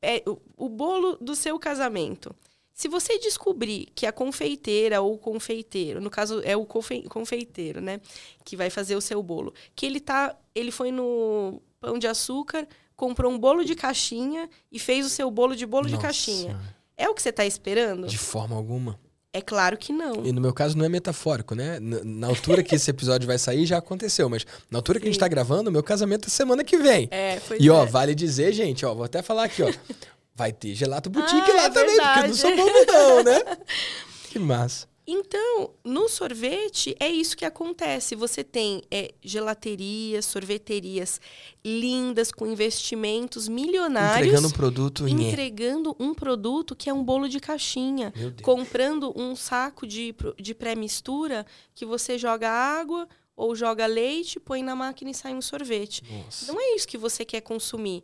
é, o, o bolo do seu casamento, se você descobrir que a confeiteira ou o confeiteiro, no caso é o confeiteiro, né, que vai fazer o seu bolo, que ele tá, ele foi no pão de açúcar, comprou um bolo de caixinha e fez o seu bolo de bolo Nossa. de caixinha. É o que você está esperando? De forma alguma. É claro que não. E no meu caso não é metafórico, né? Na altura que esse episódio vai sair já aconteceu, mas na altura que Sim. a gente tá gravando, meu casamento é semana que vem. É, foi E ó, é. vale dizer, gente, ó, vou até falar aqui, ó. <laughs> Vai ter gelato boutique ah, lá é também, verdade. porque eu não sou bobo não, né? <laughs> Que massa. Então, no sorvete, é isso que acontece. Você tem é, gelaterias, sorveterias lindas, com investimentos milionários. Entregando um produto. Entregando um produto que é um bolo de caixinha. Comprando um saco de, de pré-mistura que você joga água ou joga leite, põe na máquina e sai um sorvete. Nossa. Não é isso que você quer consumir.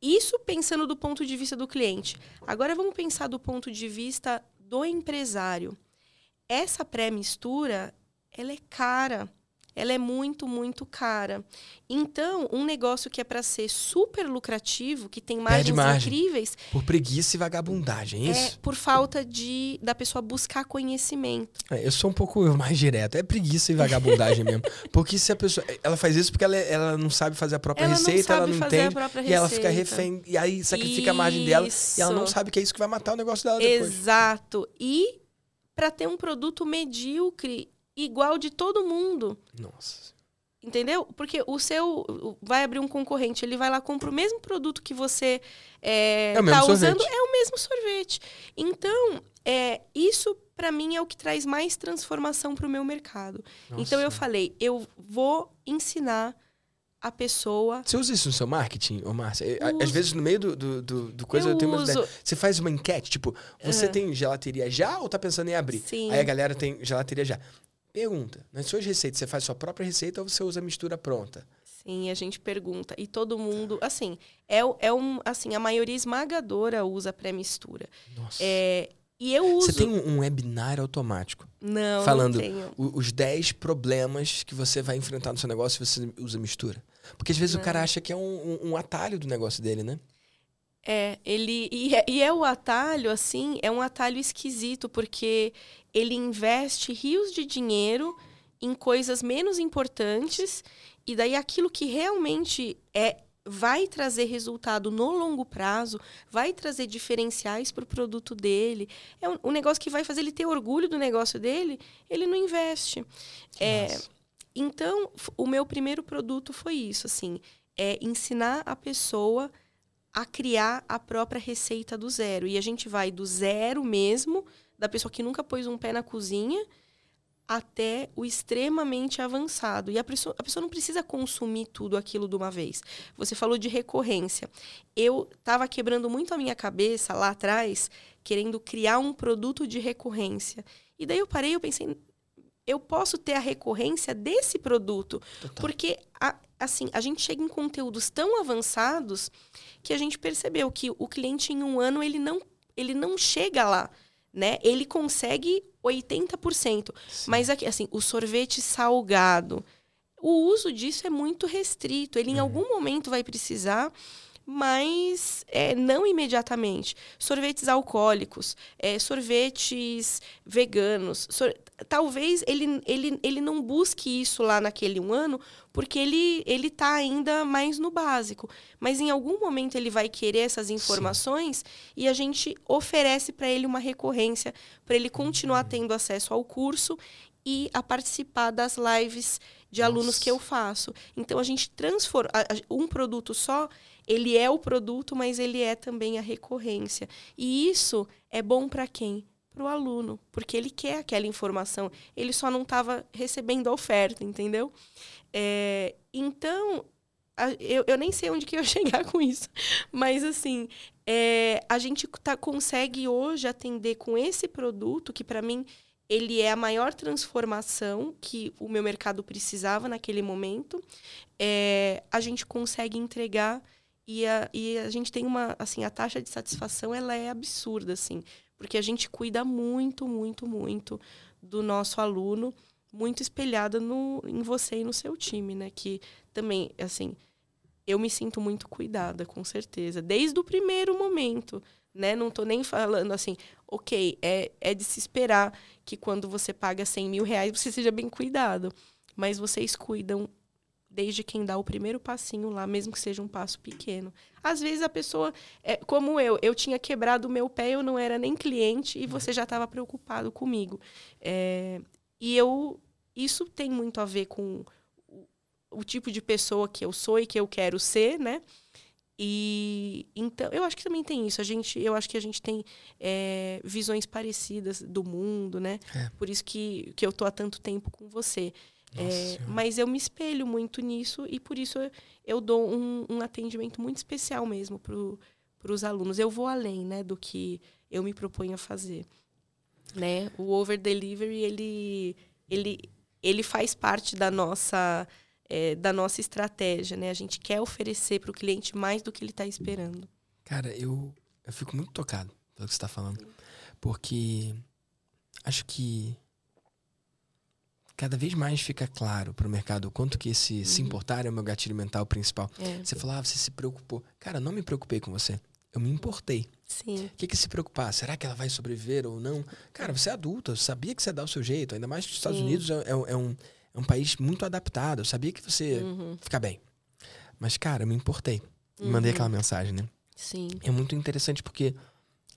Isso pensando do ponto de vista do cliente. Agora vamos pensar do ponto de vista do empresário essa pré-mistura, ela é cara. Ela é muito, muito cara. Então, um negócio que é para ser super lucrativo, que tem margens incríveis. Por preguiça e vagabundagem, é, é isso? É por falta de da pessoa buscar conhecimento. É, eu sou um pouco mais direto. É preguiça e vagabundagem mesmo. <laughs> Porque se a pessoa. Ela faz isso porque ela, ela não sabe fazer a própria ela receita, ela não entende. E ela fica refém. E aí sacrifica isso. a margem dela. E ela não sabe que é isso que vai matar o negócio dela depois. Exato. E para ter um produto medíocre igual de todo mundo. Nossa. Entendeu? Porque o seu vai abrir um concorrente, ele vai lá compra o mesmo produto que você é, é tá usando, é o mesmo sorvete. Então, é, isso para mim é o que traz mais transformação para o meu mercado. Nossa. Então eu falei, eu vou ensinar a pessoa. Você usa isso no seu marketing, ô Márcia? Às vezes, no meio do, do, do, do coisa, eu, eu tenho uma ideia. Você faz uma enquete, tipo, você uhum. tem gelateria já ou tá pensando em abrir? Sim. Aí a galera tem gelateria já. Pergunta, nas suas receitas, você faz sua própria receita ou você usa mistura pronta? Sim, a gente pergunta. E todo mundo, assim, é, é um, assim, a maioria esmagadora usa pré-mistura. Nossa. É, e eu uso. Você tem um, um webinar automático. Não, falando não tenho. os 10 problemas que você vai enfrentar no seu negócio se você usa mistura. Porque às vezes não. o cara acha que é um, um, um, atalho do negócio dele, né? É, ele. E é, e é o atalho, assim, é um atalho esquisito, porque ele investe rios de dinheiro em coisas menos importantes, e daí aquilo que realmente é vai trazer resultado no longo prazo, vai trazer diferenciais para o produto dele. É um, um, negócio que vai fazer ele ter orgulho do negócio dele, ele não investe. É, então, o meu primeiro produto foi isso, assim, é ensinar a pessoa a criar a própria receita do zero. E a gente vai do zero mesmo, da pessoa que nunca pôs um pé na cozinha, até o extremamente avançado. E a pessoa, a pessoa não precisa consumir tudo aquilo de uma vez. Você falou de recorrência. Eu estava quebrando muito a minha cabeça lá atrás, querendo criar um produto de recorrência. E daí eu parei e pensei, eu posso ter a recorrência desse produto. Total. Porque, a, assim, a gente chega em conteúdos tão avançados que a gente percebeu que o cliente, em um ano, ele não, ele não chega lá né? Ele consegue 80%. Sim. Mas aqui, assim, o sorvete salgado, o uso disso é muito restrito. Ele em uhum. algum momento vai precisar, mas é, não imediatamente. Sorvetes alcoólicos, é, sorvetes veganos. Sor... Talvez ele, ele, ele não busque isso lá naquele um ano, porque ele ele está ainda mais no básico. Mas em algum momento ele vai querer essas informações Sim. e a gente oferece para ele uma recorrência, para ele continuar uhum. tendo acesso ao curso e a participar das lives de Nossa. alunos que eu faço. Então a gente transforma um produto só, ele é o produto, mas ele é também a recorrência. E isso é bom para quem? Para o aluno, porque ele quer aquela informação. Ele só não estava recebendo a oferta, entendeu? É, então eu, eu, nem sei onde que eu <laughs> chegar com isso. Mas, assim, é, a gente tá, consegue hoje atender com esse produto, que para mim ele é a maior transformação que o meu mercado precisava naquele momento. É, a gente consegue entregar e a, e a gente tem uma, assim, a taxa de satisfação ela é absurda, assim, porque a gente cuida muito, muito, muito do nosso aluno, muito espelhada no, em você e no seu time, né? Que também, assim, eu me sinto muito cuidada, com certeza, desde o primeiro momento né? Não estou nem falando assim, ok, é, é de se esperar que quando você paga 100 mil reais você seja bem cuidado. Mas vocês cuidam desde quem dá o primeiro passinho lá, mesmo que seja um passo pequeno. Às vezes a pessoa, é, como eu, eu tinha quebrado o meu pé, eu não era nem cliente e você já estava preocupado comigo. É, e eu, isso tem muito a ver com o, o tipo de pessoa que eu sou e que eu quero ser, né? E então, eu acho que também tem isso. A gente, eu acho que a gente tem é, visões parecidas do mundo, né? É. Por isso que, que eu tô há tanto tempo com você. É, mas eu me espelho muito nisso e por isso eu, eu dou um, um, atendimento muito especial mesmo para os alunos. Eu vou além, né, do que eu me proponho a fazer, né? O over delivery ele ele ele faz parte da nossa é, da nossa estratégia, né? A gente quer oferecer para o cliente mais do que ele está esperando. Cara, eu, eu fico muito tocado pelo que você está falando, porque acho que cada vez mais fica claro para o mercado o quanto que esse uhum. se importar é o meu gatilho mental principal. É. Você falou, ah, você se preocupou. Cara, não me preocupei com você. Eu me importei. Sim. O que, que se preocupar? Será que ela vai sobreviver ou não? Cara, você é adulta, sabia que você ia dar o seu jeito. Ainda mais que os Estados Sim. Unidos é, é, é um é um país muito adaptado. Eu sabia que você uhum. fica bem. Mas, cara, eu me importei. Uhum. mandei aquela mensagem, né? Sim. É muito interessante porque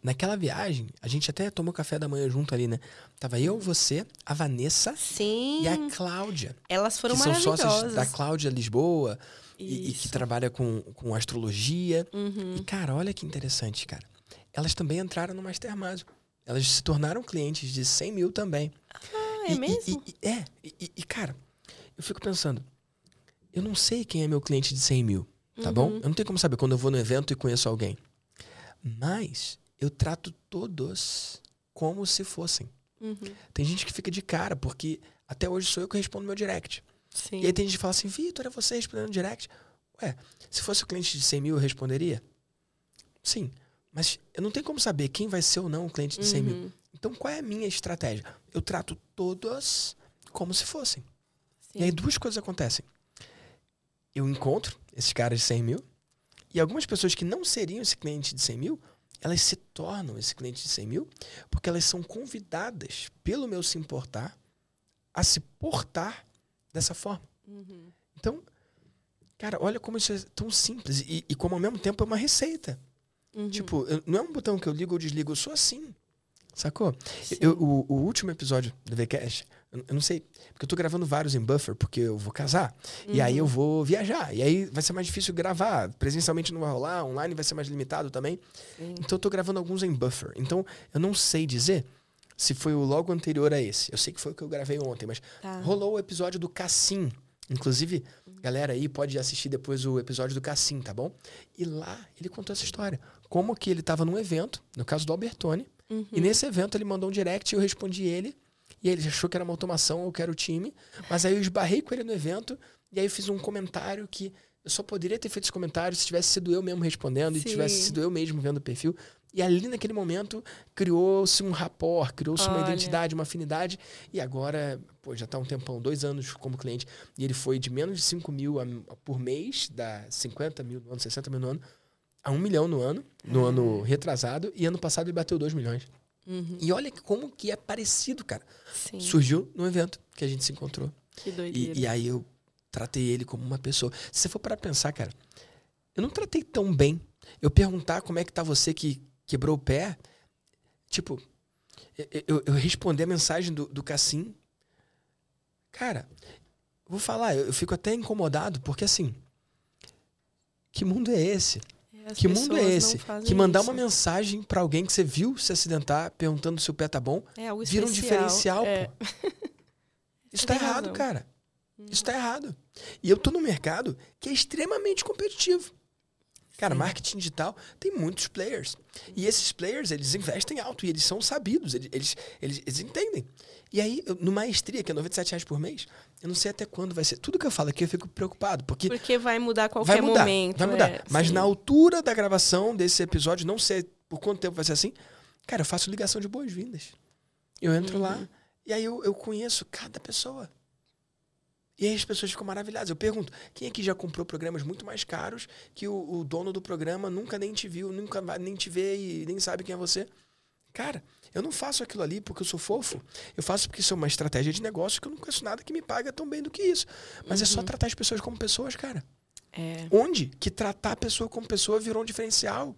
naquela viagem, a gente até tomou café da manhã junto ali, né? Tava eu, você, a Vanessa Sim. e a Cláudia. Elas foram que maravilhosas. São sócias da Cláudia Lisboa e, e, que trabalha com, com astrologia. Uhum. E, cara, olha que interessante, cara. Elas também entraram no Mastermind. Elas se tornaram clientes de 100 mil também. Ah é e, mesmo? E, é, e, cara, eu fico pensando, eu não sei quem é meu cliente de 100 mil, tá uhum. bom? Eu não tenho como saber quando eu vou no evento e conheço alguém. Mas eu trato todos como se fossem. Uhum. Tem gente que fica de cara, porque até hoje sou eu que respondo meu direct. Sim. E aí tem gente que fala assim, Vitor, é você respondendo direct? Ué, se fosse o cliente de 100 mil, eu responderia? Sim. Mas eu não tenho como saber quem vai ser ou não o cliente de 100 uhum. mil. Então, qual é a minha estratégia? Eu trato todas como se fossem. Sim. E aí duas coisas acontecem. Eu encontro esses caras de 100 mil e algumas pessoas que não seriam esse cliente de 100 mil, elas se tornam esse cliente de 100 mil porque elas são convidadas pelo meu se importar a se portar dessa forma. Uhum. Então, cara, olha como isso é tão simples e, e como ao mesmo tempo é uma receita. Uhum. Tipo, eu, não é um botão que eu ligo ou desligo, eu sou assim. Sacou? Eu, o, o, último episódio do VCast, eu, não sei, porque eu tô gravando vários em buffer, porque eu vou casar. Uhum. E aí eu uhum. vou viajar. E aí vai ser mais difícil gravar. Presencialmente não vai rolar, online vai ser mais limitado também. Sim. Então eu tô gravando alguns em buffer. Então eu não sei dizer se foi o logo anterior a esse. Eu sei que foi o que eu gravei ontem, mas tá. rolou o episódio do Cassim. Inclusive, uhum. galera aí pode assistir depois o episódio do Cassim, tá bom? E lá ele contou essa história. Como que ele tava num evento, no caso do Albertone, Uhum. E nesse evento ele mandou um direct e eu respondi ele. E ele achou que era uma automação ou que era o time. Mas aí eu esbarrei com ele no evento e aí eu fiz um comentário que eu só poderia ter feito esse comentário se tivesse sido eu mesmo respondendo Sim. e tivesse sido eu mesmo vendo o perfil. E ali naquele momento criou-se um rapport, criou-se uma identidade, uma afinidade. E agora, pô, já está um tempão, dois anos como cliente. E ele foi de menos de 5 mil a, por mês, dá 50 mil no ano, 60 mil no ano, a um milhão no ano, no ano retrasado, e ano passado ele bateu 2 milhões. Uhum. E olha como que é parecido, cara. Sim. Surgiu num evento que a gente se encontrou. Que doideira. E, e aí eu tratei ele como uma pessoa. Se você for para pensar, cara, eu não tratei tão bem. Eu perguntar como é que tá você que quebrou o pé, tipo, eu, eu, eu responder a mensagem do, do Cassim. Cara, vou falar, eu, eu fico até incomodado, porque assim, que mundo é esse? As que mundo é esse? Que mandar isso. uma mensagem pra alguém que você viu se acidentar, perguntando se o pé tá bom, É algo vira um diferencial, é. pô. <laughs> Isso tá errado, razão. cara. Isso tá errado. E eu tô num mercado que é extremamente competitivo. Cara, Sim. marketing digital tem muitos players. E esses players, eles investem alto e eles são sabidos, eles, eles, eles, eles entendem. E aí, eu- no Maestria, que é 97 reais por mês, eu não sei até quando vai ser. Tudo que eu falo aqui eu fico preocupado, porque Porque vai mudar a qualquer vai mudar. momento. vai mudar. é, Mas sim. na altura da gravação desse episódio, não sei por quanto tempo vai ser assim, cara, eu faço ligação de boas-vindas. Eu entro Uhum. lá e aí eu, eu conheço cada pessoa. E aí as pessoas ficam maravilhadas. Eu pergunto, quem aqui já comprou programas muito mais caros que o, o dono do programa nunca nem te viu, nunca nem te vê e nem sabe quem é você? Cara, eu não faço aquilo ali porque eu sou fofo. Eu faço porque isso é uma estratégia de negócio que eu não conheço nada que me paga tão bem do que isso. Mas é só Uhum. tratar as pessoas como pessoas, cara. É. Onde que tratar a pessoa como pessoa virou um diferencial?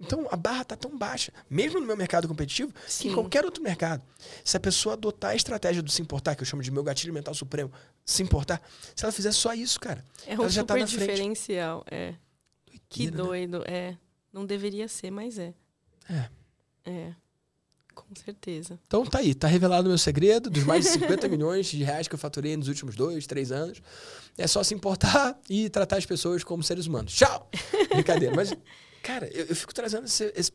Então a barra tá tão baixa, mesmo no meu mercado competitivo, que Sim. em qualquer outro mercado. Se a pessoa adotar a estratégia do se importar, que eu chamo de meu gatilho mental supremo, se importar, se ela fizer só isso, cara, É ela um já tá super na frente. diferencial. É. Que doideira, né? doido. É. Não deveria ser, mas é. É. É. Com certeza. Então tá aí, tá revelado o meu segredo dos mais de 50 <laughs> milhões de reais que eu faturei nos últimos dois, três anos. É só se importar <laughs> e tratar as pessoas como seres humanos. Tchau! Brincadeira. Mas, cara, eu, eu fico trazendo esse- esse-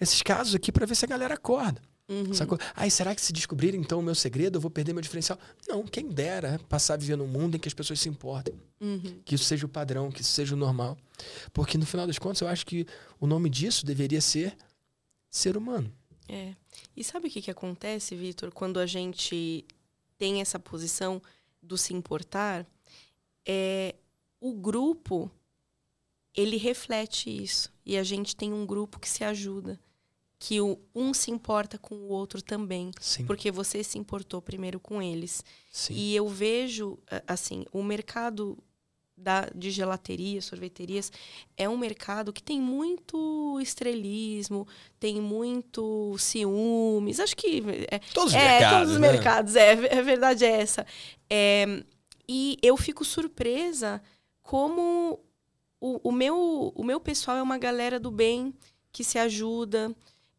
esses casos aqui pra ver se a galera acorda. Uhum. Sacou? Ai, será que se descobrirem então o meu segredo, eu vou perder meu diferencial? Não, quem dera passar a viver num mundo em que as pessoas se importem. Uhum. Que isso seja o padrão, que isso seja o normal. Porque no final das contas, eu acho que o nome disso deveria ser ser humano. É. E sabe o que, que acontece, Vitor, quando a gente tem essa posição do se importar? É, o grupo, ele reflete isso. E a gente tem um grupo que se ajuda. Que o, um se importa com o outro também. Sim. Porque você se importou primeiro com eles. Sim. E eu vejo, assim, o mercado da, de gelateria, sorveterias, é um mercado que tem muito estrelismo, tem muito ciúmes. Acho que. É, todos os é, mercados. todos os né? mercados, é, a verdade é essa. É, e eu fico surpresa como o, o, meu, o meu pessoal é uma galera do bem que se ajuda.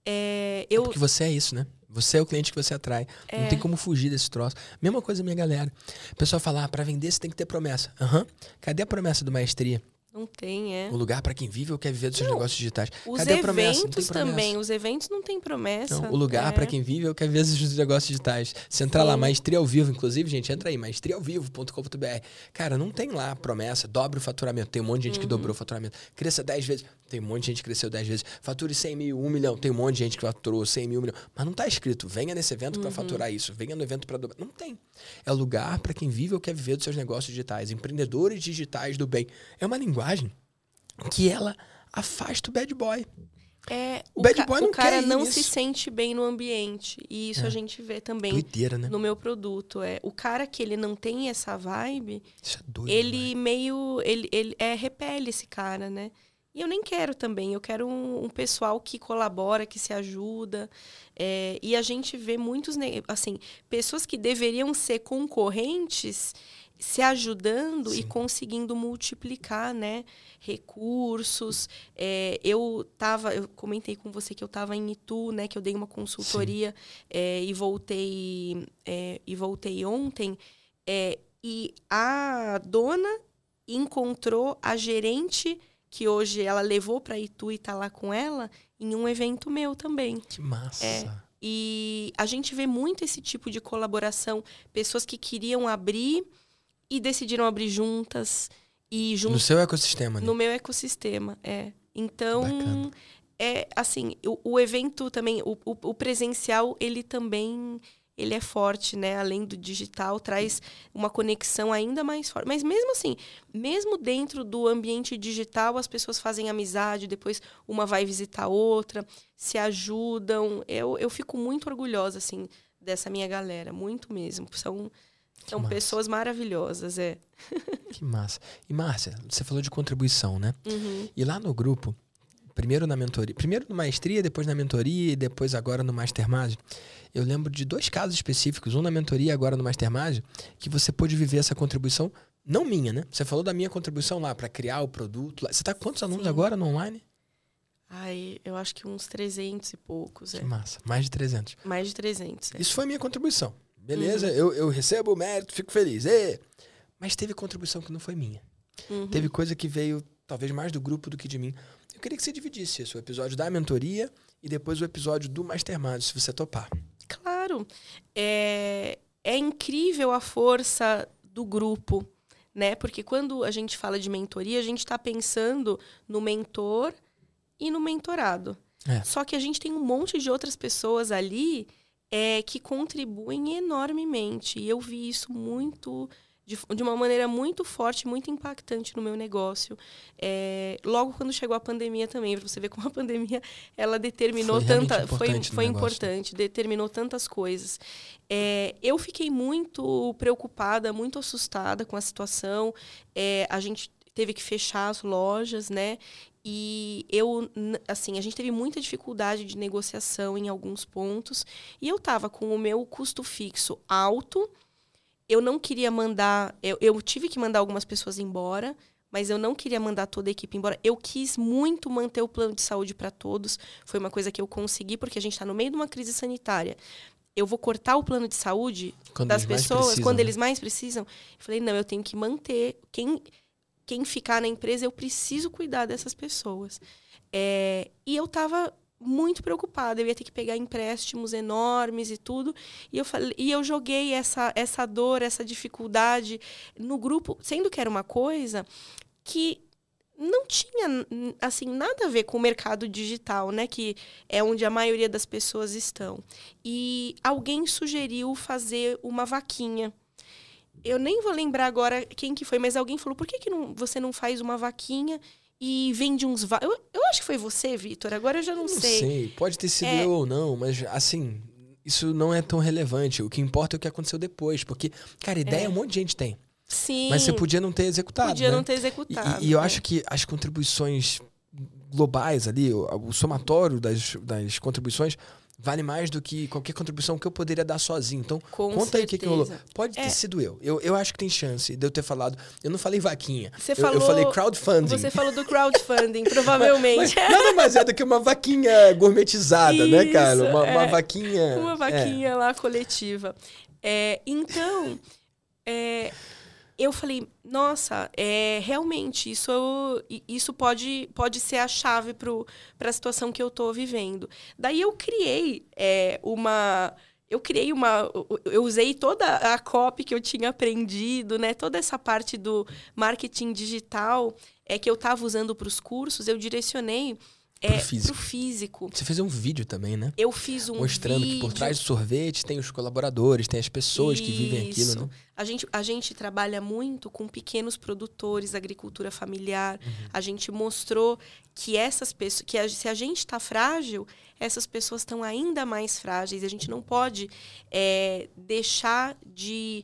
É, É eu, porque você é isso, né? Você é o cliente que você atrai. Não É. tem como fugir desse troço. Mesma coisa, minha galera. O pessoal fala, ah, pra vender você tem que ter promessa. Aham. Cadê a promessa do maestria? Não tem, é. O lugar pra quem vive ou quer viver dos seus Não, negócios digitais. Os Cadê eventos também. Os eventos não tem promessa. Não, o lugar é. pra quem vive é o que vive dos negócios digitais. Se entrar lá, Sim. Maestria ao Vivo, inclusive, gente, entra aí, maestriaovivo.com.br. Cara, não tem lá promessa, dobre o faturamento. Tem um monte de gente que Uhum. dobrou o faturamento. Cresça 10 vezes. Tem um monte de gente que cresceu 10 vezes. Fature 100 mil, 1 milhão. Tem um monte de gente que faturou 100 mil, 1 milhão. Mas não tá escrito, venha nesse evento Uhum. pra faturar isso. Venha no evento pra dobrar. Não tem. É o lugar pra quem vive ou quer viver dos seus negócios digitais. Empreendedores digitais do bem. É uma linguagem que ela afasta o bad boy. É, O o, bad boy o não cara quer ir não nisso. se sente bem no ambiente. E isso É. a gente vê também Doideira, né? no meu produto. É, o cara que ele não tem essa vibe, Isso é doido. ele meio. Ele, ele é, repele esse cara, né? E eu nem quero também. Eu quero um, um pessoal que colabora, que se ajuda. É, e a gente vê muitos. Assim, pessoas que deveriam ser concorrentes se ajudando e Sim. conseguindo multiplicar, né? Recursos. É, eu tava, eu comentei com você que eu estava em Itu, né? Que eu dei uma consultoria é, e voltei é, e voltei ontem. É, e a dona encontrou a gerente que hoje ela levou para Itu e tá lá com ela em um evento meu também. Que massa. É. E a gente vê muito esse tipo de colaboração, pessoas que queriam abrir e decidiram abrir juntas e No juntas seu ecossistema, né? no meu ecossistema, é. Então, Bacana. é assim, o, o evento também, o, o, o presencial, ele também ele é forte, né? Além do digital, traz uma conexão ainda mais forte. Mas mesmo assim, mesmo dentro do ambiente digital, as pessoas fazem amizade, depois uma vai visitar a outra, se ajudam. Eu, eu fico muito orgulhosa, assim, dessa minha galera, muito mesmo. São, são pessoas maravilhosas, é. <laughs> Que massa. E Márcia, você falou de contribuição, né? Uhum. E lá no grupo, primeiro na mentoria, primeiro no maestria, depois na mentoria e depois agora no Mastermind, eu lembro de dois casos específicos, um na mentoria e agora no Mastermind, que você pôde viver essa contribuição, não minha, né? Você falou da minha contribuição lá para criar o produto. Você está com quantos alunos Sim. agora no online? Ai, eu acho que uns 300 e poucos. Que é. massa. Mais de 300. Mais de 300. É. Isso foi a minha contribuição. Beleza, uhum. eu, eu recebo o mérito, fico feliz. Mas teve contribuição que não foi minha. Uhum. Teve coisa que veio talvez mais do grupo do que de mim. Eu queria que você dividisse isso, o episódio da mentoria e depois o episódio do Mastermind, se você topar. Claro. É, é incrível a força do grupo, né? Porque quando a gente fala de mentoria, a gente está pensando no mentor e no mentorado. É. Só que a gente tem um monte de outras pessoas ali é, que contribuem enormemente. E eu vi isso muito de, de uma maneira muito forte, muito impactante no meu negócio. É, logo quando chegou a pandemia também, para você ver como a <laughs> pandemia ela determinou foi tanta, foi, foi importante, determinou tantas coisas. É, eu fiquei muito preocupada, muito assustada com a situação. É, a gente teve que fechar as lojas, né? E eu, assim, a gente teve muita dificuldade de negociação em alguns pontos. E eu estava com o meu custo fixo alto eu não queria mandar. Eu, eu tive que mandar algumas pessoas embora, mas eu não queria mandar toda a equipe embora. Eu quis muito manter o plano de saúde para todos. Foi uma coisa que eu consegui, porque a gente está no meio de uma crise sanitária. Eu vou cortar o plano de saúde quando das pessoas precisam, quando né? eles mais precisam. Eu falei, não, eu tenho que manter. Quem, quem ficar na empresa, eu preciso cuidar dessas pessoas. É, e eu estava muito preocupada. Eu ia ter que pegar empréstimos enormes e tudo. E eu, falei, e eu joguei essa, essa dor, essa dificuldade no grupo, sendo que era uma coisa que não tinha assim nada a ver com o mercado digital, né, que é onde a maioria das pessoas estão. E alguém sugeriu fazer uma vaquinha. Eu nem vou lembrar agora quem que foi, mas alguém falou: "Por que, que não, você não faz uma vaquinha e vende uns. Eu, eu acho que foi você, Vitor. Agora eu já não, não sei. sei. Pode ter sido é... eu ou não, mas assim, isso não é tão relevante. O que importa é o que aconteceu depois. Porque, cara, ideia é. um monte de gente tem. Sim. Mas você podia não ter executado. Podia né? não ter executado. E, e eu é. acho que as contribuições globais ali, o, o somatório das, das contribuições vale mais do que qualquer contribuição que eu poderia dar sozinho. Então, Com conta certeza. aí o que, que rolou. Pode é. ter sido eu. eu. Eu acho que tem chance de eu ter falado. Eu não falei vaquinha. Você eu, falou, eu falei crowdfunding. Você falou do crowdfunding, provavelmente. Mas, nada mais é do que uma vaquinha gourmetizada, Isso, né, cara? Uma, é. uma vaquinha. Uma vaquinha é. lá coletiva. É, então, é, eu falei, nossa, é, realmente, isso, isso pode, pode ser a chave para a situação que eu estou vivendo. Daí eu criei é, uma. Eu criei uma. Eu usei toda a copy que eu tinha aprendido, né? Toda essa parte do marketing digital é, que eu estava usando para os cursos, eu direcionei é, pro físico. pro físico. Você fez um vídeo também, né? Eu fiz um Mostrando vídeo. que por trás do sorvete tem os colaboradores, tem as pessoas Isso. que vivem aquilo, né? A gente, a gente trabalha muito com pequenos produtores, agricultura familiar. Uhum. A gente mostrou que essas pessoas, que a, se a gente está frágil, essas pessoas estão ainda mais frágeis. A gente não pode é, deixar de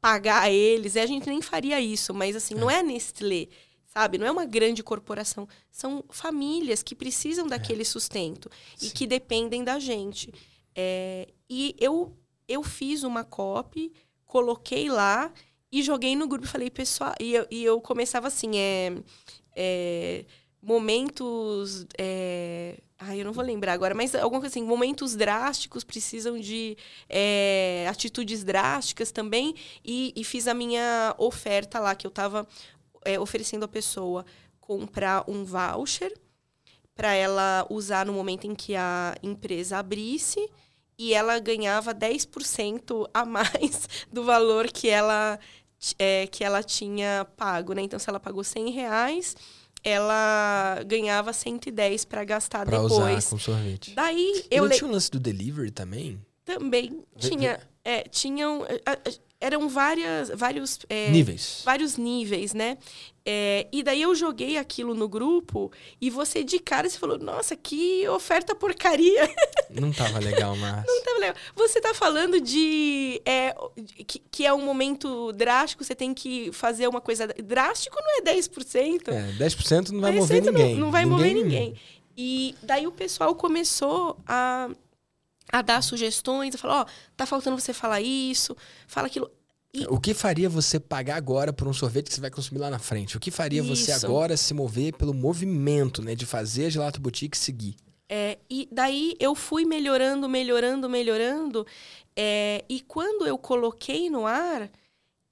pagar eles. A gente nem faria isso, mas assim, é. não é Nestlé sabe? Não é uma grande corporação. São famílias que precisam daquele é. sustento Sim. e que dependem da gente. É, e eu, eu fiz uma copy, coloquei lá e joguei no grupo e falei, pessoal. E eu, e eu começava assim: é, é momentos. É, ai, eu não vou lembrar agora, mas alguma coisa assim, momentos drásticos precisam de é, atitudes drásticas também. E, e, fiz a minha oferta lá, que eu estava é, oferecendo à pessoa comprar um voucher para ela usar no momento em que a empresa abrisse e ela ganhava 10% a mais <laughs> do valor que ela, é, que ela tinha pago, né? Então, se ela pagou 100 reais, ela ganhava 110 para gastar pra depois. usar com sorvete. Daí eu... E não le... tinha o lance do delivery também? Também tinha... É, tinham. Eram várias, vários. É, níveis. Vários níveis, né? É, e daí eu joguei aquilo no grupo e você de cara você falou: Nossa, que oferta porcaria. <laughs> Não tava legal, mas. Não tava legal. Você tá falando de. É, que, que, é um momento drástico, você tem que fazer uma coisa. Drástico não é 10%. É, 10% não vai mover ninguém. Não, não vai ninguém... mover ninguém. E daí o pessoal começou a a dar sugestões, a falar, ó, oh, tá faltando você falar isso, fala aquilo. E... O que faria você pagar agora por um sorvete que você vai consumir lá na frente? O que faria isso. você agora se mover pelo movimento, né, de fazer a Gelato Boutique seguir? É, e daí eu fui melhorando, melhorando, melhorando. É, e quando eu coloquei no ar,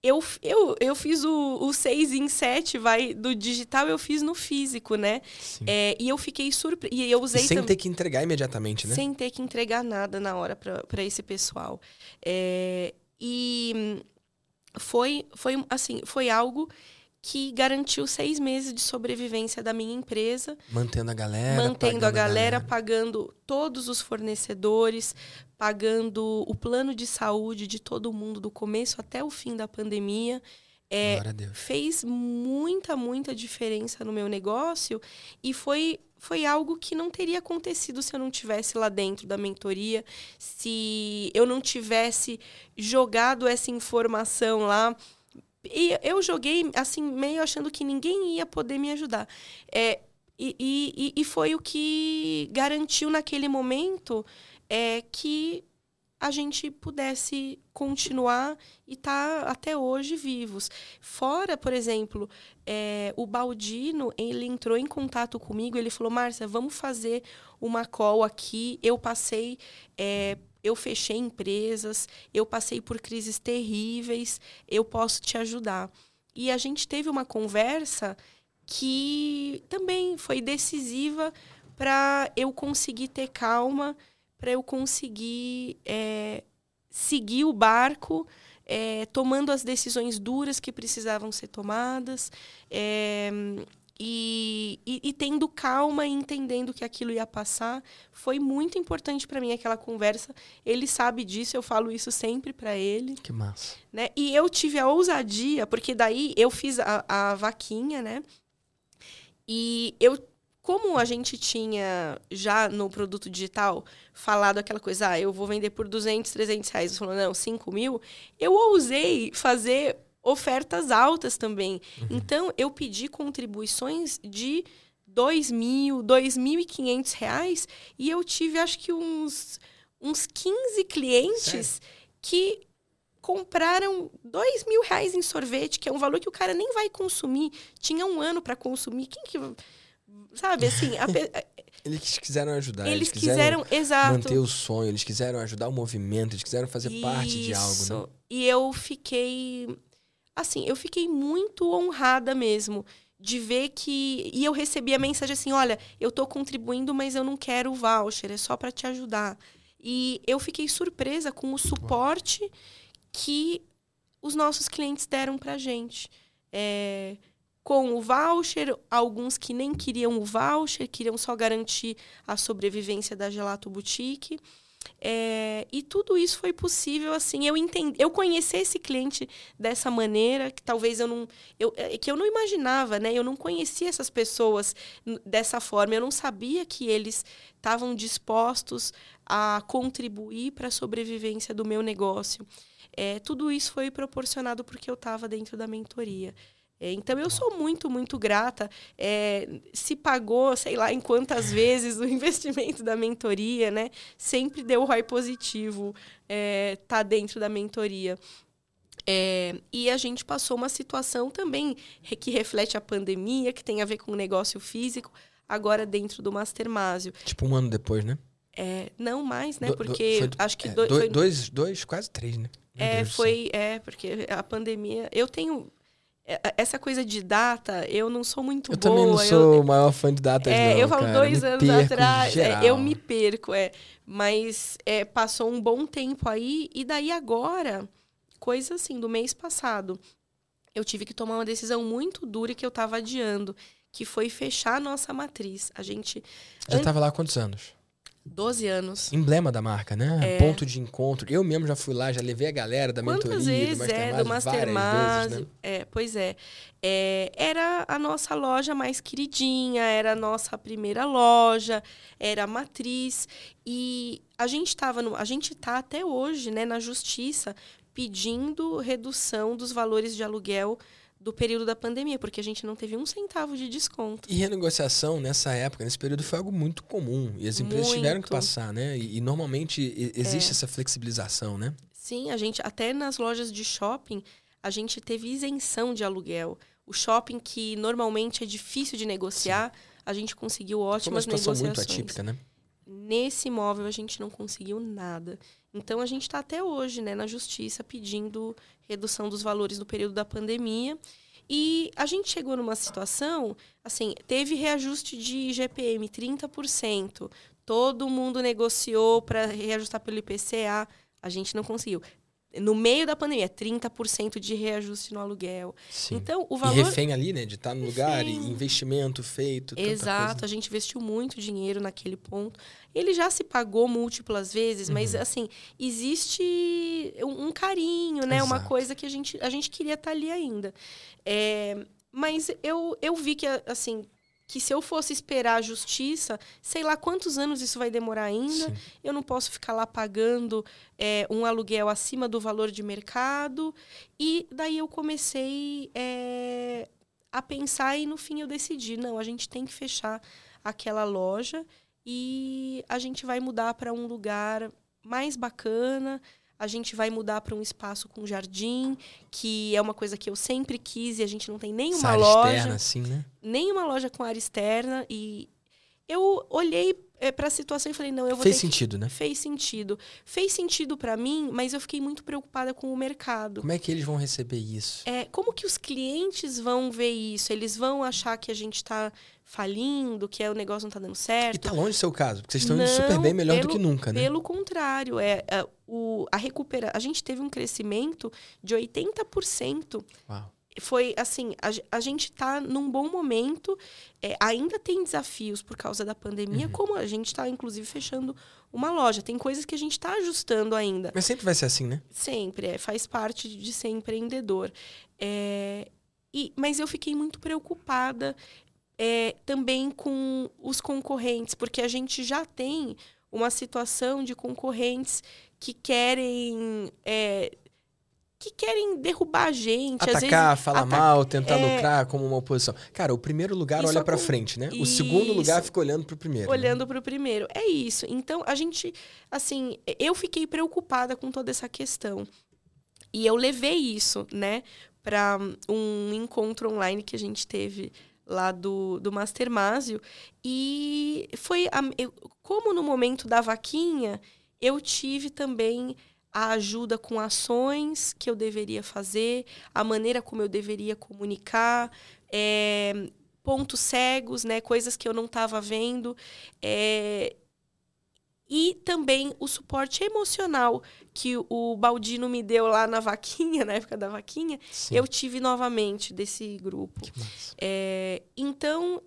eu, eu, eu fiz o, o 6 em 7, vai, do digital eu fiz no físico, né? É, e eu fiquei surpresa. E eu usei. E sem ter que entregar imediatamente, né? Sem ter que entregar nada na hora para esse pessoal. É, e foi, foi, assim, foi algo que garantiu seis meses de sobrevivência da minha empresa. Mantendo a galera. Mantendo a galera, a galera, pagando todos os fornecedores, pagando o plano de saúde de todo mundo, do começo até o fim da pandemia. É, fez muita, muita diferença no meu negócio e foi, foi algo que não teria acontecido se eu não tivesse lá dentro da mentoria, se eu não tivesse jogado essa informação lá e eu joguei, assim, meio achando que ninguém ia poder me ajudar. É, e, e, e foi o que garantiu naquele momento é, que a gente pudesse continuar e estar tá até hoje vivos. Fora, por exemplo, é, o Baldino, ele entrou em contato comigo, ele falou, Márcia, vamos fazer uma call aqui. Eu passei é, eu fechei empresas, eu passei por crises terríveis, eu posso te ajudar. E a gente teve uma conversa que também foi decisiva para eu conseguir ter calma, para eu conseguir é, seguir o barco, é, tomando as decisões duras que precisavam ser tomadas. É, e, e, e, tendo calma e entendendo que aquilo ia passar. Foi muito importante para mim aquela conversa. Ele sabe disso eu falo isso sempre para ele que massa. né? E eu tive a ousadia porque daí eu fiz a, a vaquinha né? E eu como a gente tinha já no produto digital falado aquela coisa, ah, eu vou vender por 200, 300 reais, falou, não, 5 mil, eu ousei fazer ofertas altas também. Uhum. Então, eu pedi contribuições de dois mil, dois mil e quinhentos reais e eu tive, acho que uns, uns 15 clientes Sério? que compraram dois mil reais em sorvete, que é um valor que o cara nem vai consumir. Tinha um ano para consumir. Quem que... Sabe, assim... A, eles quiseram ajudar. Eles, eles quiseram, exato. manter o sonho, eles quiseram ajudar o movimento, eles quiseram fazer Isso. parte de algo, né? E eu fiquei assim, eu fiquei muito honrada mesmo de ver que e eu recebi a mensagem assim, olha, eu estou contribuindo, mas eu não quero o voucher, é só para te ajudar. E eu fiquei surpresa com o suporte que os nossos clientes deram para gente. É, com o voucher, alguns que nem queriam o voucher, queriam só garantir a sobrevivência da Gelato Boutique. É, e tudo isso foi possível assim eu entendi eu conhecer esse cliente dessa maneira que talvez eu não eu, é, que eu não imaginava né? Eu não conhecia essas pessoas dessa forma eu não sabia que eles estavam dispostos a contribuir para a sobrevivência do meu negócio. É, tudo isso foi proporcionado porque eu estava dentro da mentoria então eu sou muito, muito grata. É, se pagou, sei lá, em quantas vezes o <laughs> investimento da mentoria, né? Sempre deu ROI positivo, é, tá dentro da mentoria. É, e a gente passou uma situação também que reflete a pandemia, que tem a ver com o negócio físico, agora dentro do Mastermásio. Tipo um ano depois, né? É, não mais, né? Porque foi, acho que é, dois, dois, dois, dois, quase três, né? Meu é, Deus foi, é, porque a pandemia. Eu tenho é, é, essa coisa de data, eu não sou muito eu boa. Eu também não sou o maior fã de datas, é, não, Eu falo cara. dois anos atrás, é, eu me perco, é. Mas é, passou um bom tempo aí, e daí agora, coisa assim, do mês passado, eu tive que tomar uma decisão muito dura que eu estava adiando, que foi fechar a nossa matriz. A gente... Já estava lá há quantos anos? 12 anos. Emblema da marca, né? É. Ponto de encontro. Eu mesmo já fui lá, já levei a galera da Quantas mentoria, vezes, do é, do Mastermind. Vezes, né? É, pois é. é. Era a nossa loja mais queridinha, era a nossa primeira loja, era a matriz. E a gente estava a gente está até hoje, né, na justiça, pedindo redução dos valores de aluguel do período da pandemia, porque a gente não teve um centavo de desconto. E renegociação nessa época, nesse período, foi algo muito comum. E as empresas muito. tiveram que passar, né? E, e normalmente existe é. essa flexibilização, né? Sim, a gente, até nas lojas de shopping, a gente teve isenção de aluguel. O shopping, que normalmente é difícil de negociar, Sim. a gente conseguiu ótimas Foi uma situação negociações. muito atípica, né? Nesse imóvel, a gente não conseguiu nada. Então, a gente está até hoje né, na justiça pedindo redução dos valores no período da pandemia. E a gente chegou numa situação, assim, teve reajuste de IGPM 30%. Todo mundo negociou para reajustar pelo IPCA, a gente não conseguiu no meio da pandemia, 30% de reajuste no aluguel. Sim. Então, o valor. E refém ali, né? De estar tá no lugar, e investimento feito. Exato, a gente investiu muito dinheiro naquele ponto. Ele já se pagou múltiplas vezes, uhum. mas assim, existe um, um carinho, né? Exato. Uma coisa que a gente, a gente queria estar tá ali ainda. É, mas eu, eu vi que, assim, que se eu fosse esperar a justiça, sei lá quantos anos isso vai demorar ainda. Sim. Eu não posso ficar lá pagando é, um aluguel acima do valor de mercado. E daí eu comecei é, a pensar e no fim eu decidi, não, a gente tem que fechar aquela loja e a gente vai mudar para um lugar mais bacana a gente vai mudar para um espaço com jardim, que é uma coisa que eu sempre quis e a gente não tem nenhuma Essa loja. Externa, assim, né? Nenhuma loja com área externa. E eu olhei é, para a situação e falei, não, eu vou Fez sentido, que... né? Fez sentido. Fez sentido para mim, mas eu fiquei muito preocupada com o mercado. Como é que eles vão receber isso? É, como que os clientes vão ver isso? Eles vão achar que a gente está falindo, que é, o negócio não está dando certo. E tá longe do seu caso, porque vocês estão indo super bem, melhor pelo, do que nunca, né? Pelo contrário, é, é o, a recupera, a gente teve um crescimento de 80%. Uau. Foi assim, a, a gente está num bom momento, é, ainda tem desafios por causa da pandemia, uhum. como a gente está, inclusive, fechando uma loja. Tem coisas que a gente está ajustando ainda. Mas sempre vai ser assim, né? Sempre, é, faz parte de ser empreendedor. É, e, mas eu fiquei muito preocupada é, também com os concorrentes, porque a gente já tem uma situação de concorrentes que querem é, que querem derrubar a gente. Atacar, vezes, falar ataca, mal, tentar é... lucrar como uma oposição. Cara, o primeiro lugar isso olha para frente, né? O segundo lugar fica olhando para o primeiro. Né? Olhando né? para o primeiro. É isso. Então, a gente, assim, eu fiquei preocupada com toda essa questão. E eu levei isso, né, para um encontro online que a gente teve lá do, do Master Másio. E foi. A, eu, como no momento da vaquinha, eu tive também a ajuda com ações que eu deveria fazer, a maneira como eu deveria comunicar, é, pontos cegos, né, coisas que eu não estava vendo. É, e também o suporte emocional que o Baldino me deu lá na vaquinha, <laughs> na época da vaquinha, Sim. eu tive novamente desse grupo. É, então,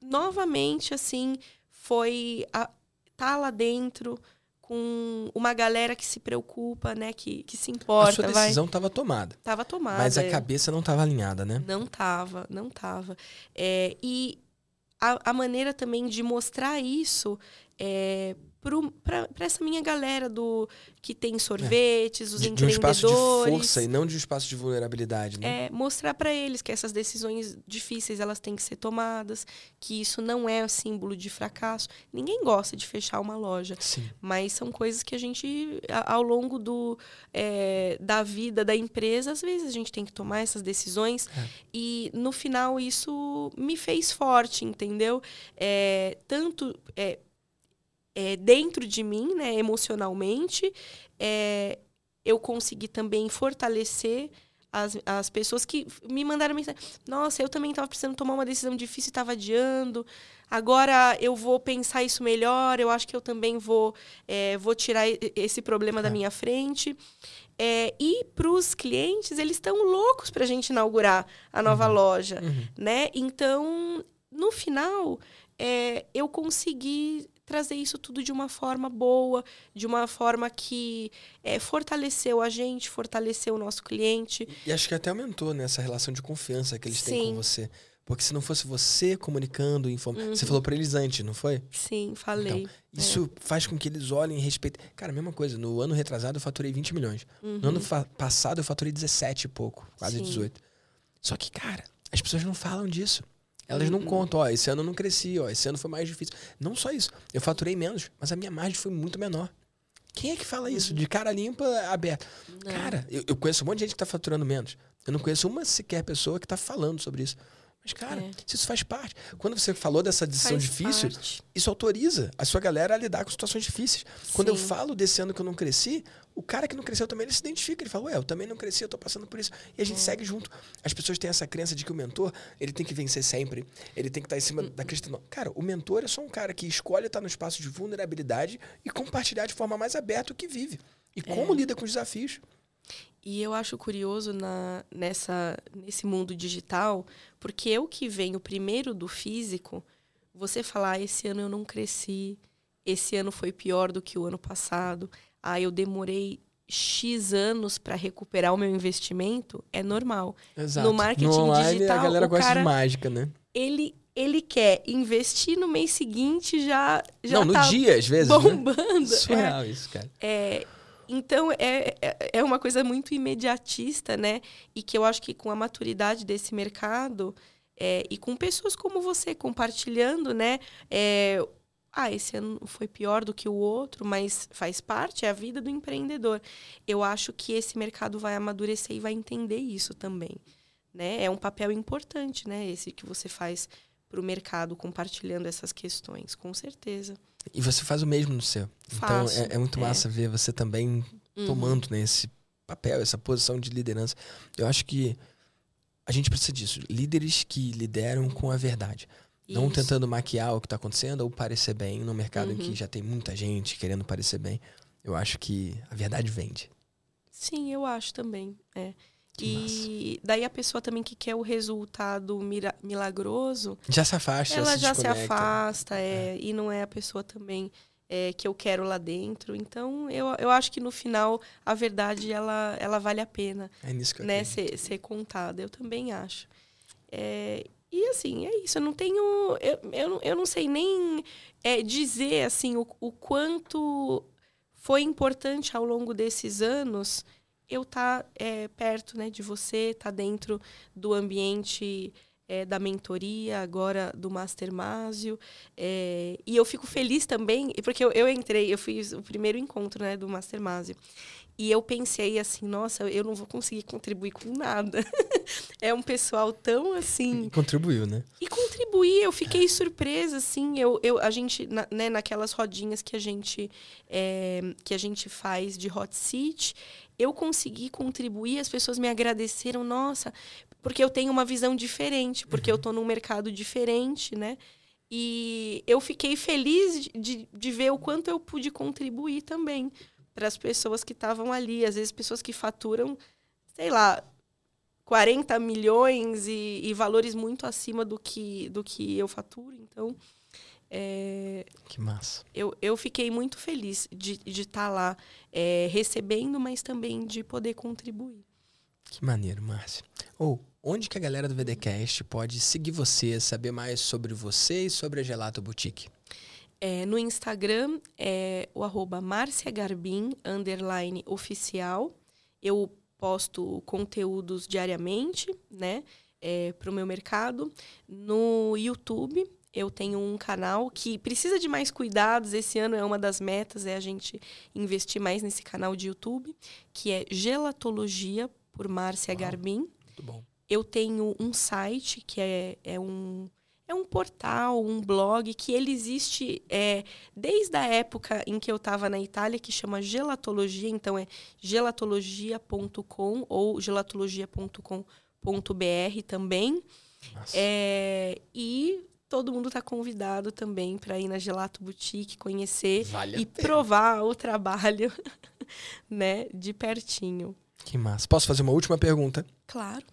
novamente, assim, foi a, tá lá dentro com uma galera que se preocupa, né, que, que se importa. A sua decisão estava tomada. Estava tomada. Mas a é. cabeça não estava alinhada, né? Não estava, não estava. É, e a, a, maneira também de mostrar isso é, para essa minha galera do que tem sorvetes, é. os de, empreendedores. De um espaço de força e não de um espaço de vulnerabilidade, né? É, mostrar para eles que essas decisões difíceis elas têm que ser tomadas, que isso não é símbolo de fracasso. Ninguém gosta de fechar uma loja, Sim. mas são coisas que a gente, ao longo do, é, da vida da empresa, às vezes a gente tem que tomar essas decisões é. e no final isso me fez forte, entendeu? É, tanto é, dentro de mim, né, emocionalmente, é, eu consegui também fortalecer as, as pessoas que me mandaram mensagem. Nossa, eu também estava precisando tomar uma decisão difícil e estava adiando. Agora eu vou pensar isso melhor. Eu acho que eu também vou, é, vou tirar esse problema é. da minha frente. É, e para os clientes, eles estão loucos para a gente inaugurar a nova uhum. loja, uhum. né? Então, no final, é, eu consegui trazer isso tudo de uma forma boa, de uma forma que é, fortaleceu a gente, fortaleceu o nosso cliente. E acho que até aumentou nessa né, relação de confiança que eles Sim. têm com você. Porque se não fosse você comunicando, informando. Uhum. Você falou para eles antes, não foi? Sim, falei. Então, isso é. faz com que eles olhem e respeitem. Cara, mesma coisa. No ano retrasado eu faturei 20 milhões. Uhum. No ano passado eu faturei 17 e pouco, quase Sim. 18. Só que, cara, as pessoas não falam disso. Elas não uhum. contam, ó, esse ano eu não cresci, ó, esse ano foi mais difícil. Não só isso, eu faturei menos, mas a minha margem foi muito menor. Quem é que fala isso? De cara limpa, aberta. Não. Cara, eu, eu, conheço um monte de gente que tá faturando menos. Eu não conheço uma sequer pessoa que tá falando sobre isso. Mas, cara, é. isso faz parte. Quando você falou dessa decisão faz difícil, parte. isso autoriza a sua galera a lidar com situações difíceis. Sim. Quando eu falo desse ano que eu não cresci, o cara que não cresceu também ele se identifica. Ele fala, ué, eu também não cresci, eu tô passando por isso. E a gente é. segue junto. As pessoas têm essa crença de que o mentor, ele tem que vencer sempre. Ele tem que estar em cima da crista. Não. Cara, o mentor é só um cara que escolhe estar no espaço de vulnerabilidade e compartilhar de forma mais aberta o que vive. E como é. lida com os desafios. E eu acho curioso na, nessa, nesse mundo digital, porque eu que venho primeiro do físico, você falar, ah, esse ano eu não cresci, esse ano foi pior do que o ano passado, ah, eu demorei X anos para recuperar o meu investimento, é normal. Exato. No marketing no online, digital, a galera gosta cara, de mágica, né? Ele ele quer investir no mês seguinte já já Não, no tá dia às vezes, né? bombando. Né? Surreal é, isso, cara. É, então, é, é, é uma coisa muito imediatista, né? E que eu acho que com a maturidade desse mercado é, e com pessoas como você compartilhando, né? É, ah, esse ano foi pior do que o outro, mas faz parte, é a vida do empreendedor. Eu acho que esse mercado vai amadurecer e vai entender isso também. Né? É um papel importante, né? Esse que você faz para o mercado compartilhando essas questões, com certeza. E você faz o mesmo no seu. Então é, é, muito é. massa é. ver você também uhum. tomando né, esse papel, essa posição de liderança. Eu acho que a gente precisa disso. Líderes que lideram com a verdade. Isso. Não tentando maquiar o que está acontecendo ou parecer bem no mercado uhum. em que uhum. já tem muita gente querendo parecer bem. Eu acho que a verdade vende. Sim, eu acho também. É. E massa. daí a pessoa também que quer o resultado milagroso. Já se afasta. Ela já se, se afasta, é, é, e não é a pessoa também é, que eu quero lá dentro. Então, eu, eu acho que no final a verdade ela, ela vale a pena é nisso que eu né, ser, ser contada. Eu também acho. É, e assim, é isso. Eu não tenho. Eu, eu, eu não sei nem é, dizer assim o, o quanto foi importante ao longo desses anos eu estar tá, é, perto né, de você, estar tá dentro do ambiente é, da mentoria, agora do Master Másio. É, e eu fico feliz também, porque eu, eu, entrei, eu fiz o primeiro encontro né, do Master Másio. E eu pensei assim, nossa, eu não vou conseguir contribuir com nada. <laughs> é um pessoal tão assim. E contribuiu, né? E contribuir, eu fiquei é. surpresa, assim. Eu, eu, a gente, na, né, naquelas rodinhas que a gente é, que a gente faz de hot seat, eu consegui contribuir, as pessoas me agradeceram, nossa, porque eu tenho uma visão diferente, porque uhum. eu estou num mercado diferente, né? E eu fiquei feliz de, de ver o quanto eu pude contribuir também para as pessoas que estavam ali. Às vezes, pessoas que faturam, sei lá, 40 milhões e, e valores muito acima do que, do que eu faturo. Então, é, que massa. Eu, eu fiquei muito feliz de estar de tá lá é, recebendo, mas também de poder contribuir. Que maneiro, Márcia. Ou, oh, onde que a galera do VDCast pode seguir você, saber mais sobre você e sobre a Gelato Boutique? É, no Instagram é o arroba Garbin, underline oficial. Eu posto conteúdos diariamente, né? É, para o meu mercado. No YouTube, eu tenho um canal que precisa de mais cuidados. Esse ano é uma das metas, é a gente investir mais nesse canal de YouTube, que é Gelatologia, por Márcia Uau, Garbin. Muito bom. Eu tenho um site que é, é um é um portal, um blog que ele existe é, desde a época em que eu estava na Itália, que chama Gelatologia, então é gelatologia.com ou gelatologia.com.br também. É, e todo mundo está convidado também para ir na Gelato Boutique, conhecer vale e provar o trabalho <laughs> né, de pertinho. Que massa. Posso fazer uma última pergunta? Claro.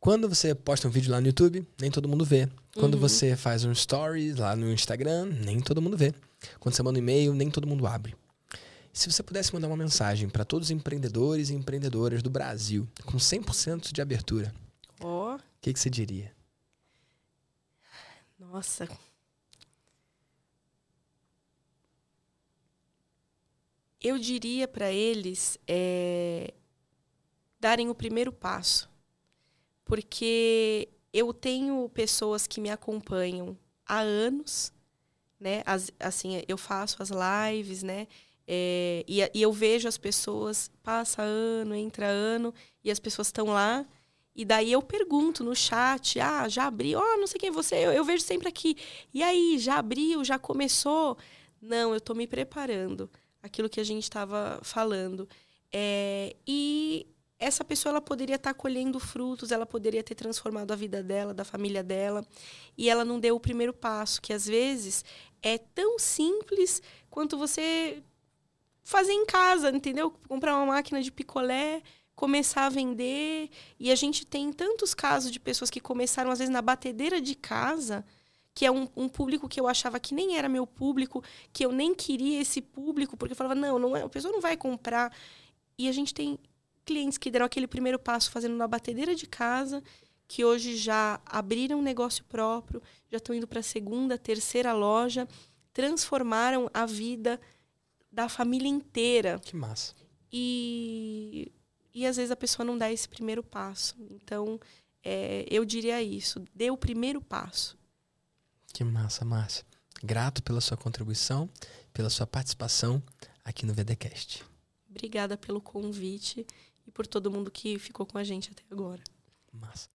Quando você posta um vídeo lá no YouTube, nem todo mundo vê. Quando uhum. você faz um story lá no Instagram, nem todo mundo vê. Quando você manda um e-mail, nem todo mundo abre. Se você pudesse mandar uma mensagem para todos os empreendedores e empreendedoras do Brasil, com 100% de abertura, o oh. que, que você diria? Nossa. Eu diria para eles é, darem o primeiro passo. Porque eu tenho pessoas que me acompanham há anos, né? As, assim, eu faço as lives, né? É, e, e, eu vejo as pessoas, passa ano, entra ano, e as pessoas estão lá. E daí eu pergunto no chat, ah, já abriu? Oh, não sei quem é você, eu, eu vejo sempre aqui. E aí, já abriu? Já começou? Não, eu estou me preparando. Aquilo que a gente estava falando. É, e essa pessoa ela poderia estar tá colhendo frutos, ela poderia ter transformado a vida dela, da família dela, e ela não deu o primeiro passo, que às vezes é tão simples quanto você fazer em casa, entendeu? Comprar uma máquina de picolé, começar a vender, e a gente tem tantos casos de pessoas que começaram às vezes na batedeira de casa, que é um, um, público que eu achava que nem era meu público, que eu nem queria esse público, porque eu falava, não, não é, a pessoa não vai comprar. E a gente tem clientes que deram aquele primeiro passo fazendo na batedeira de casa, que hoje já abriram um negócio próprio, já estão indo para a segunda, terceira loja, transformaram a vida da família inteira. Que massa. E, e às vezes a pessoa não dá esse primeiro passo. Então, é, eu diria isso: dê o primeiro passo. Que massa, Márcia. Grato pela sua contribuição, pela sua participação aqui no VDCast. Obrigada pelo convite e por todo mundo que ficou com a gente até agora. Massa.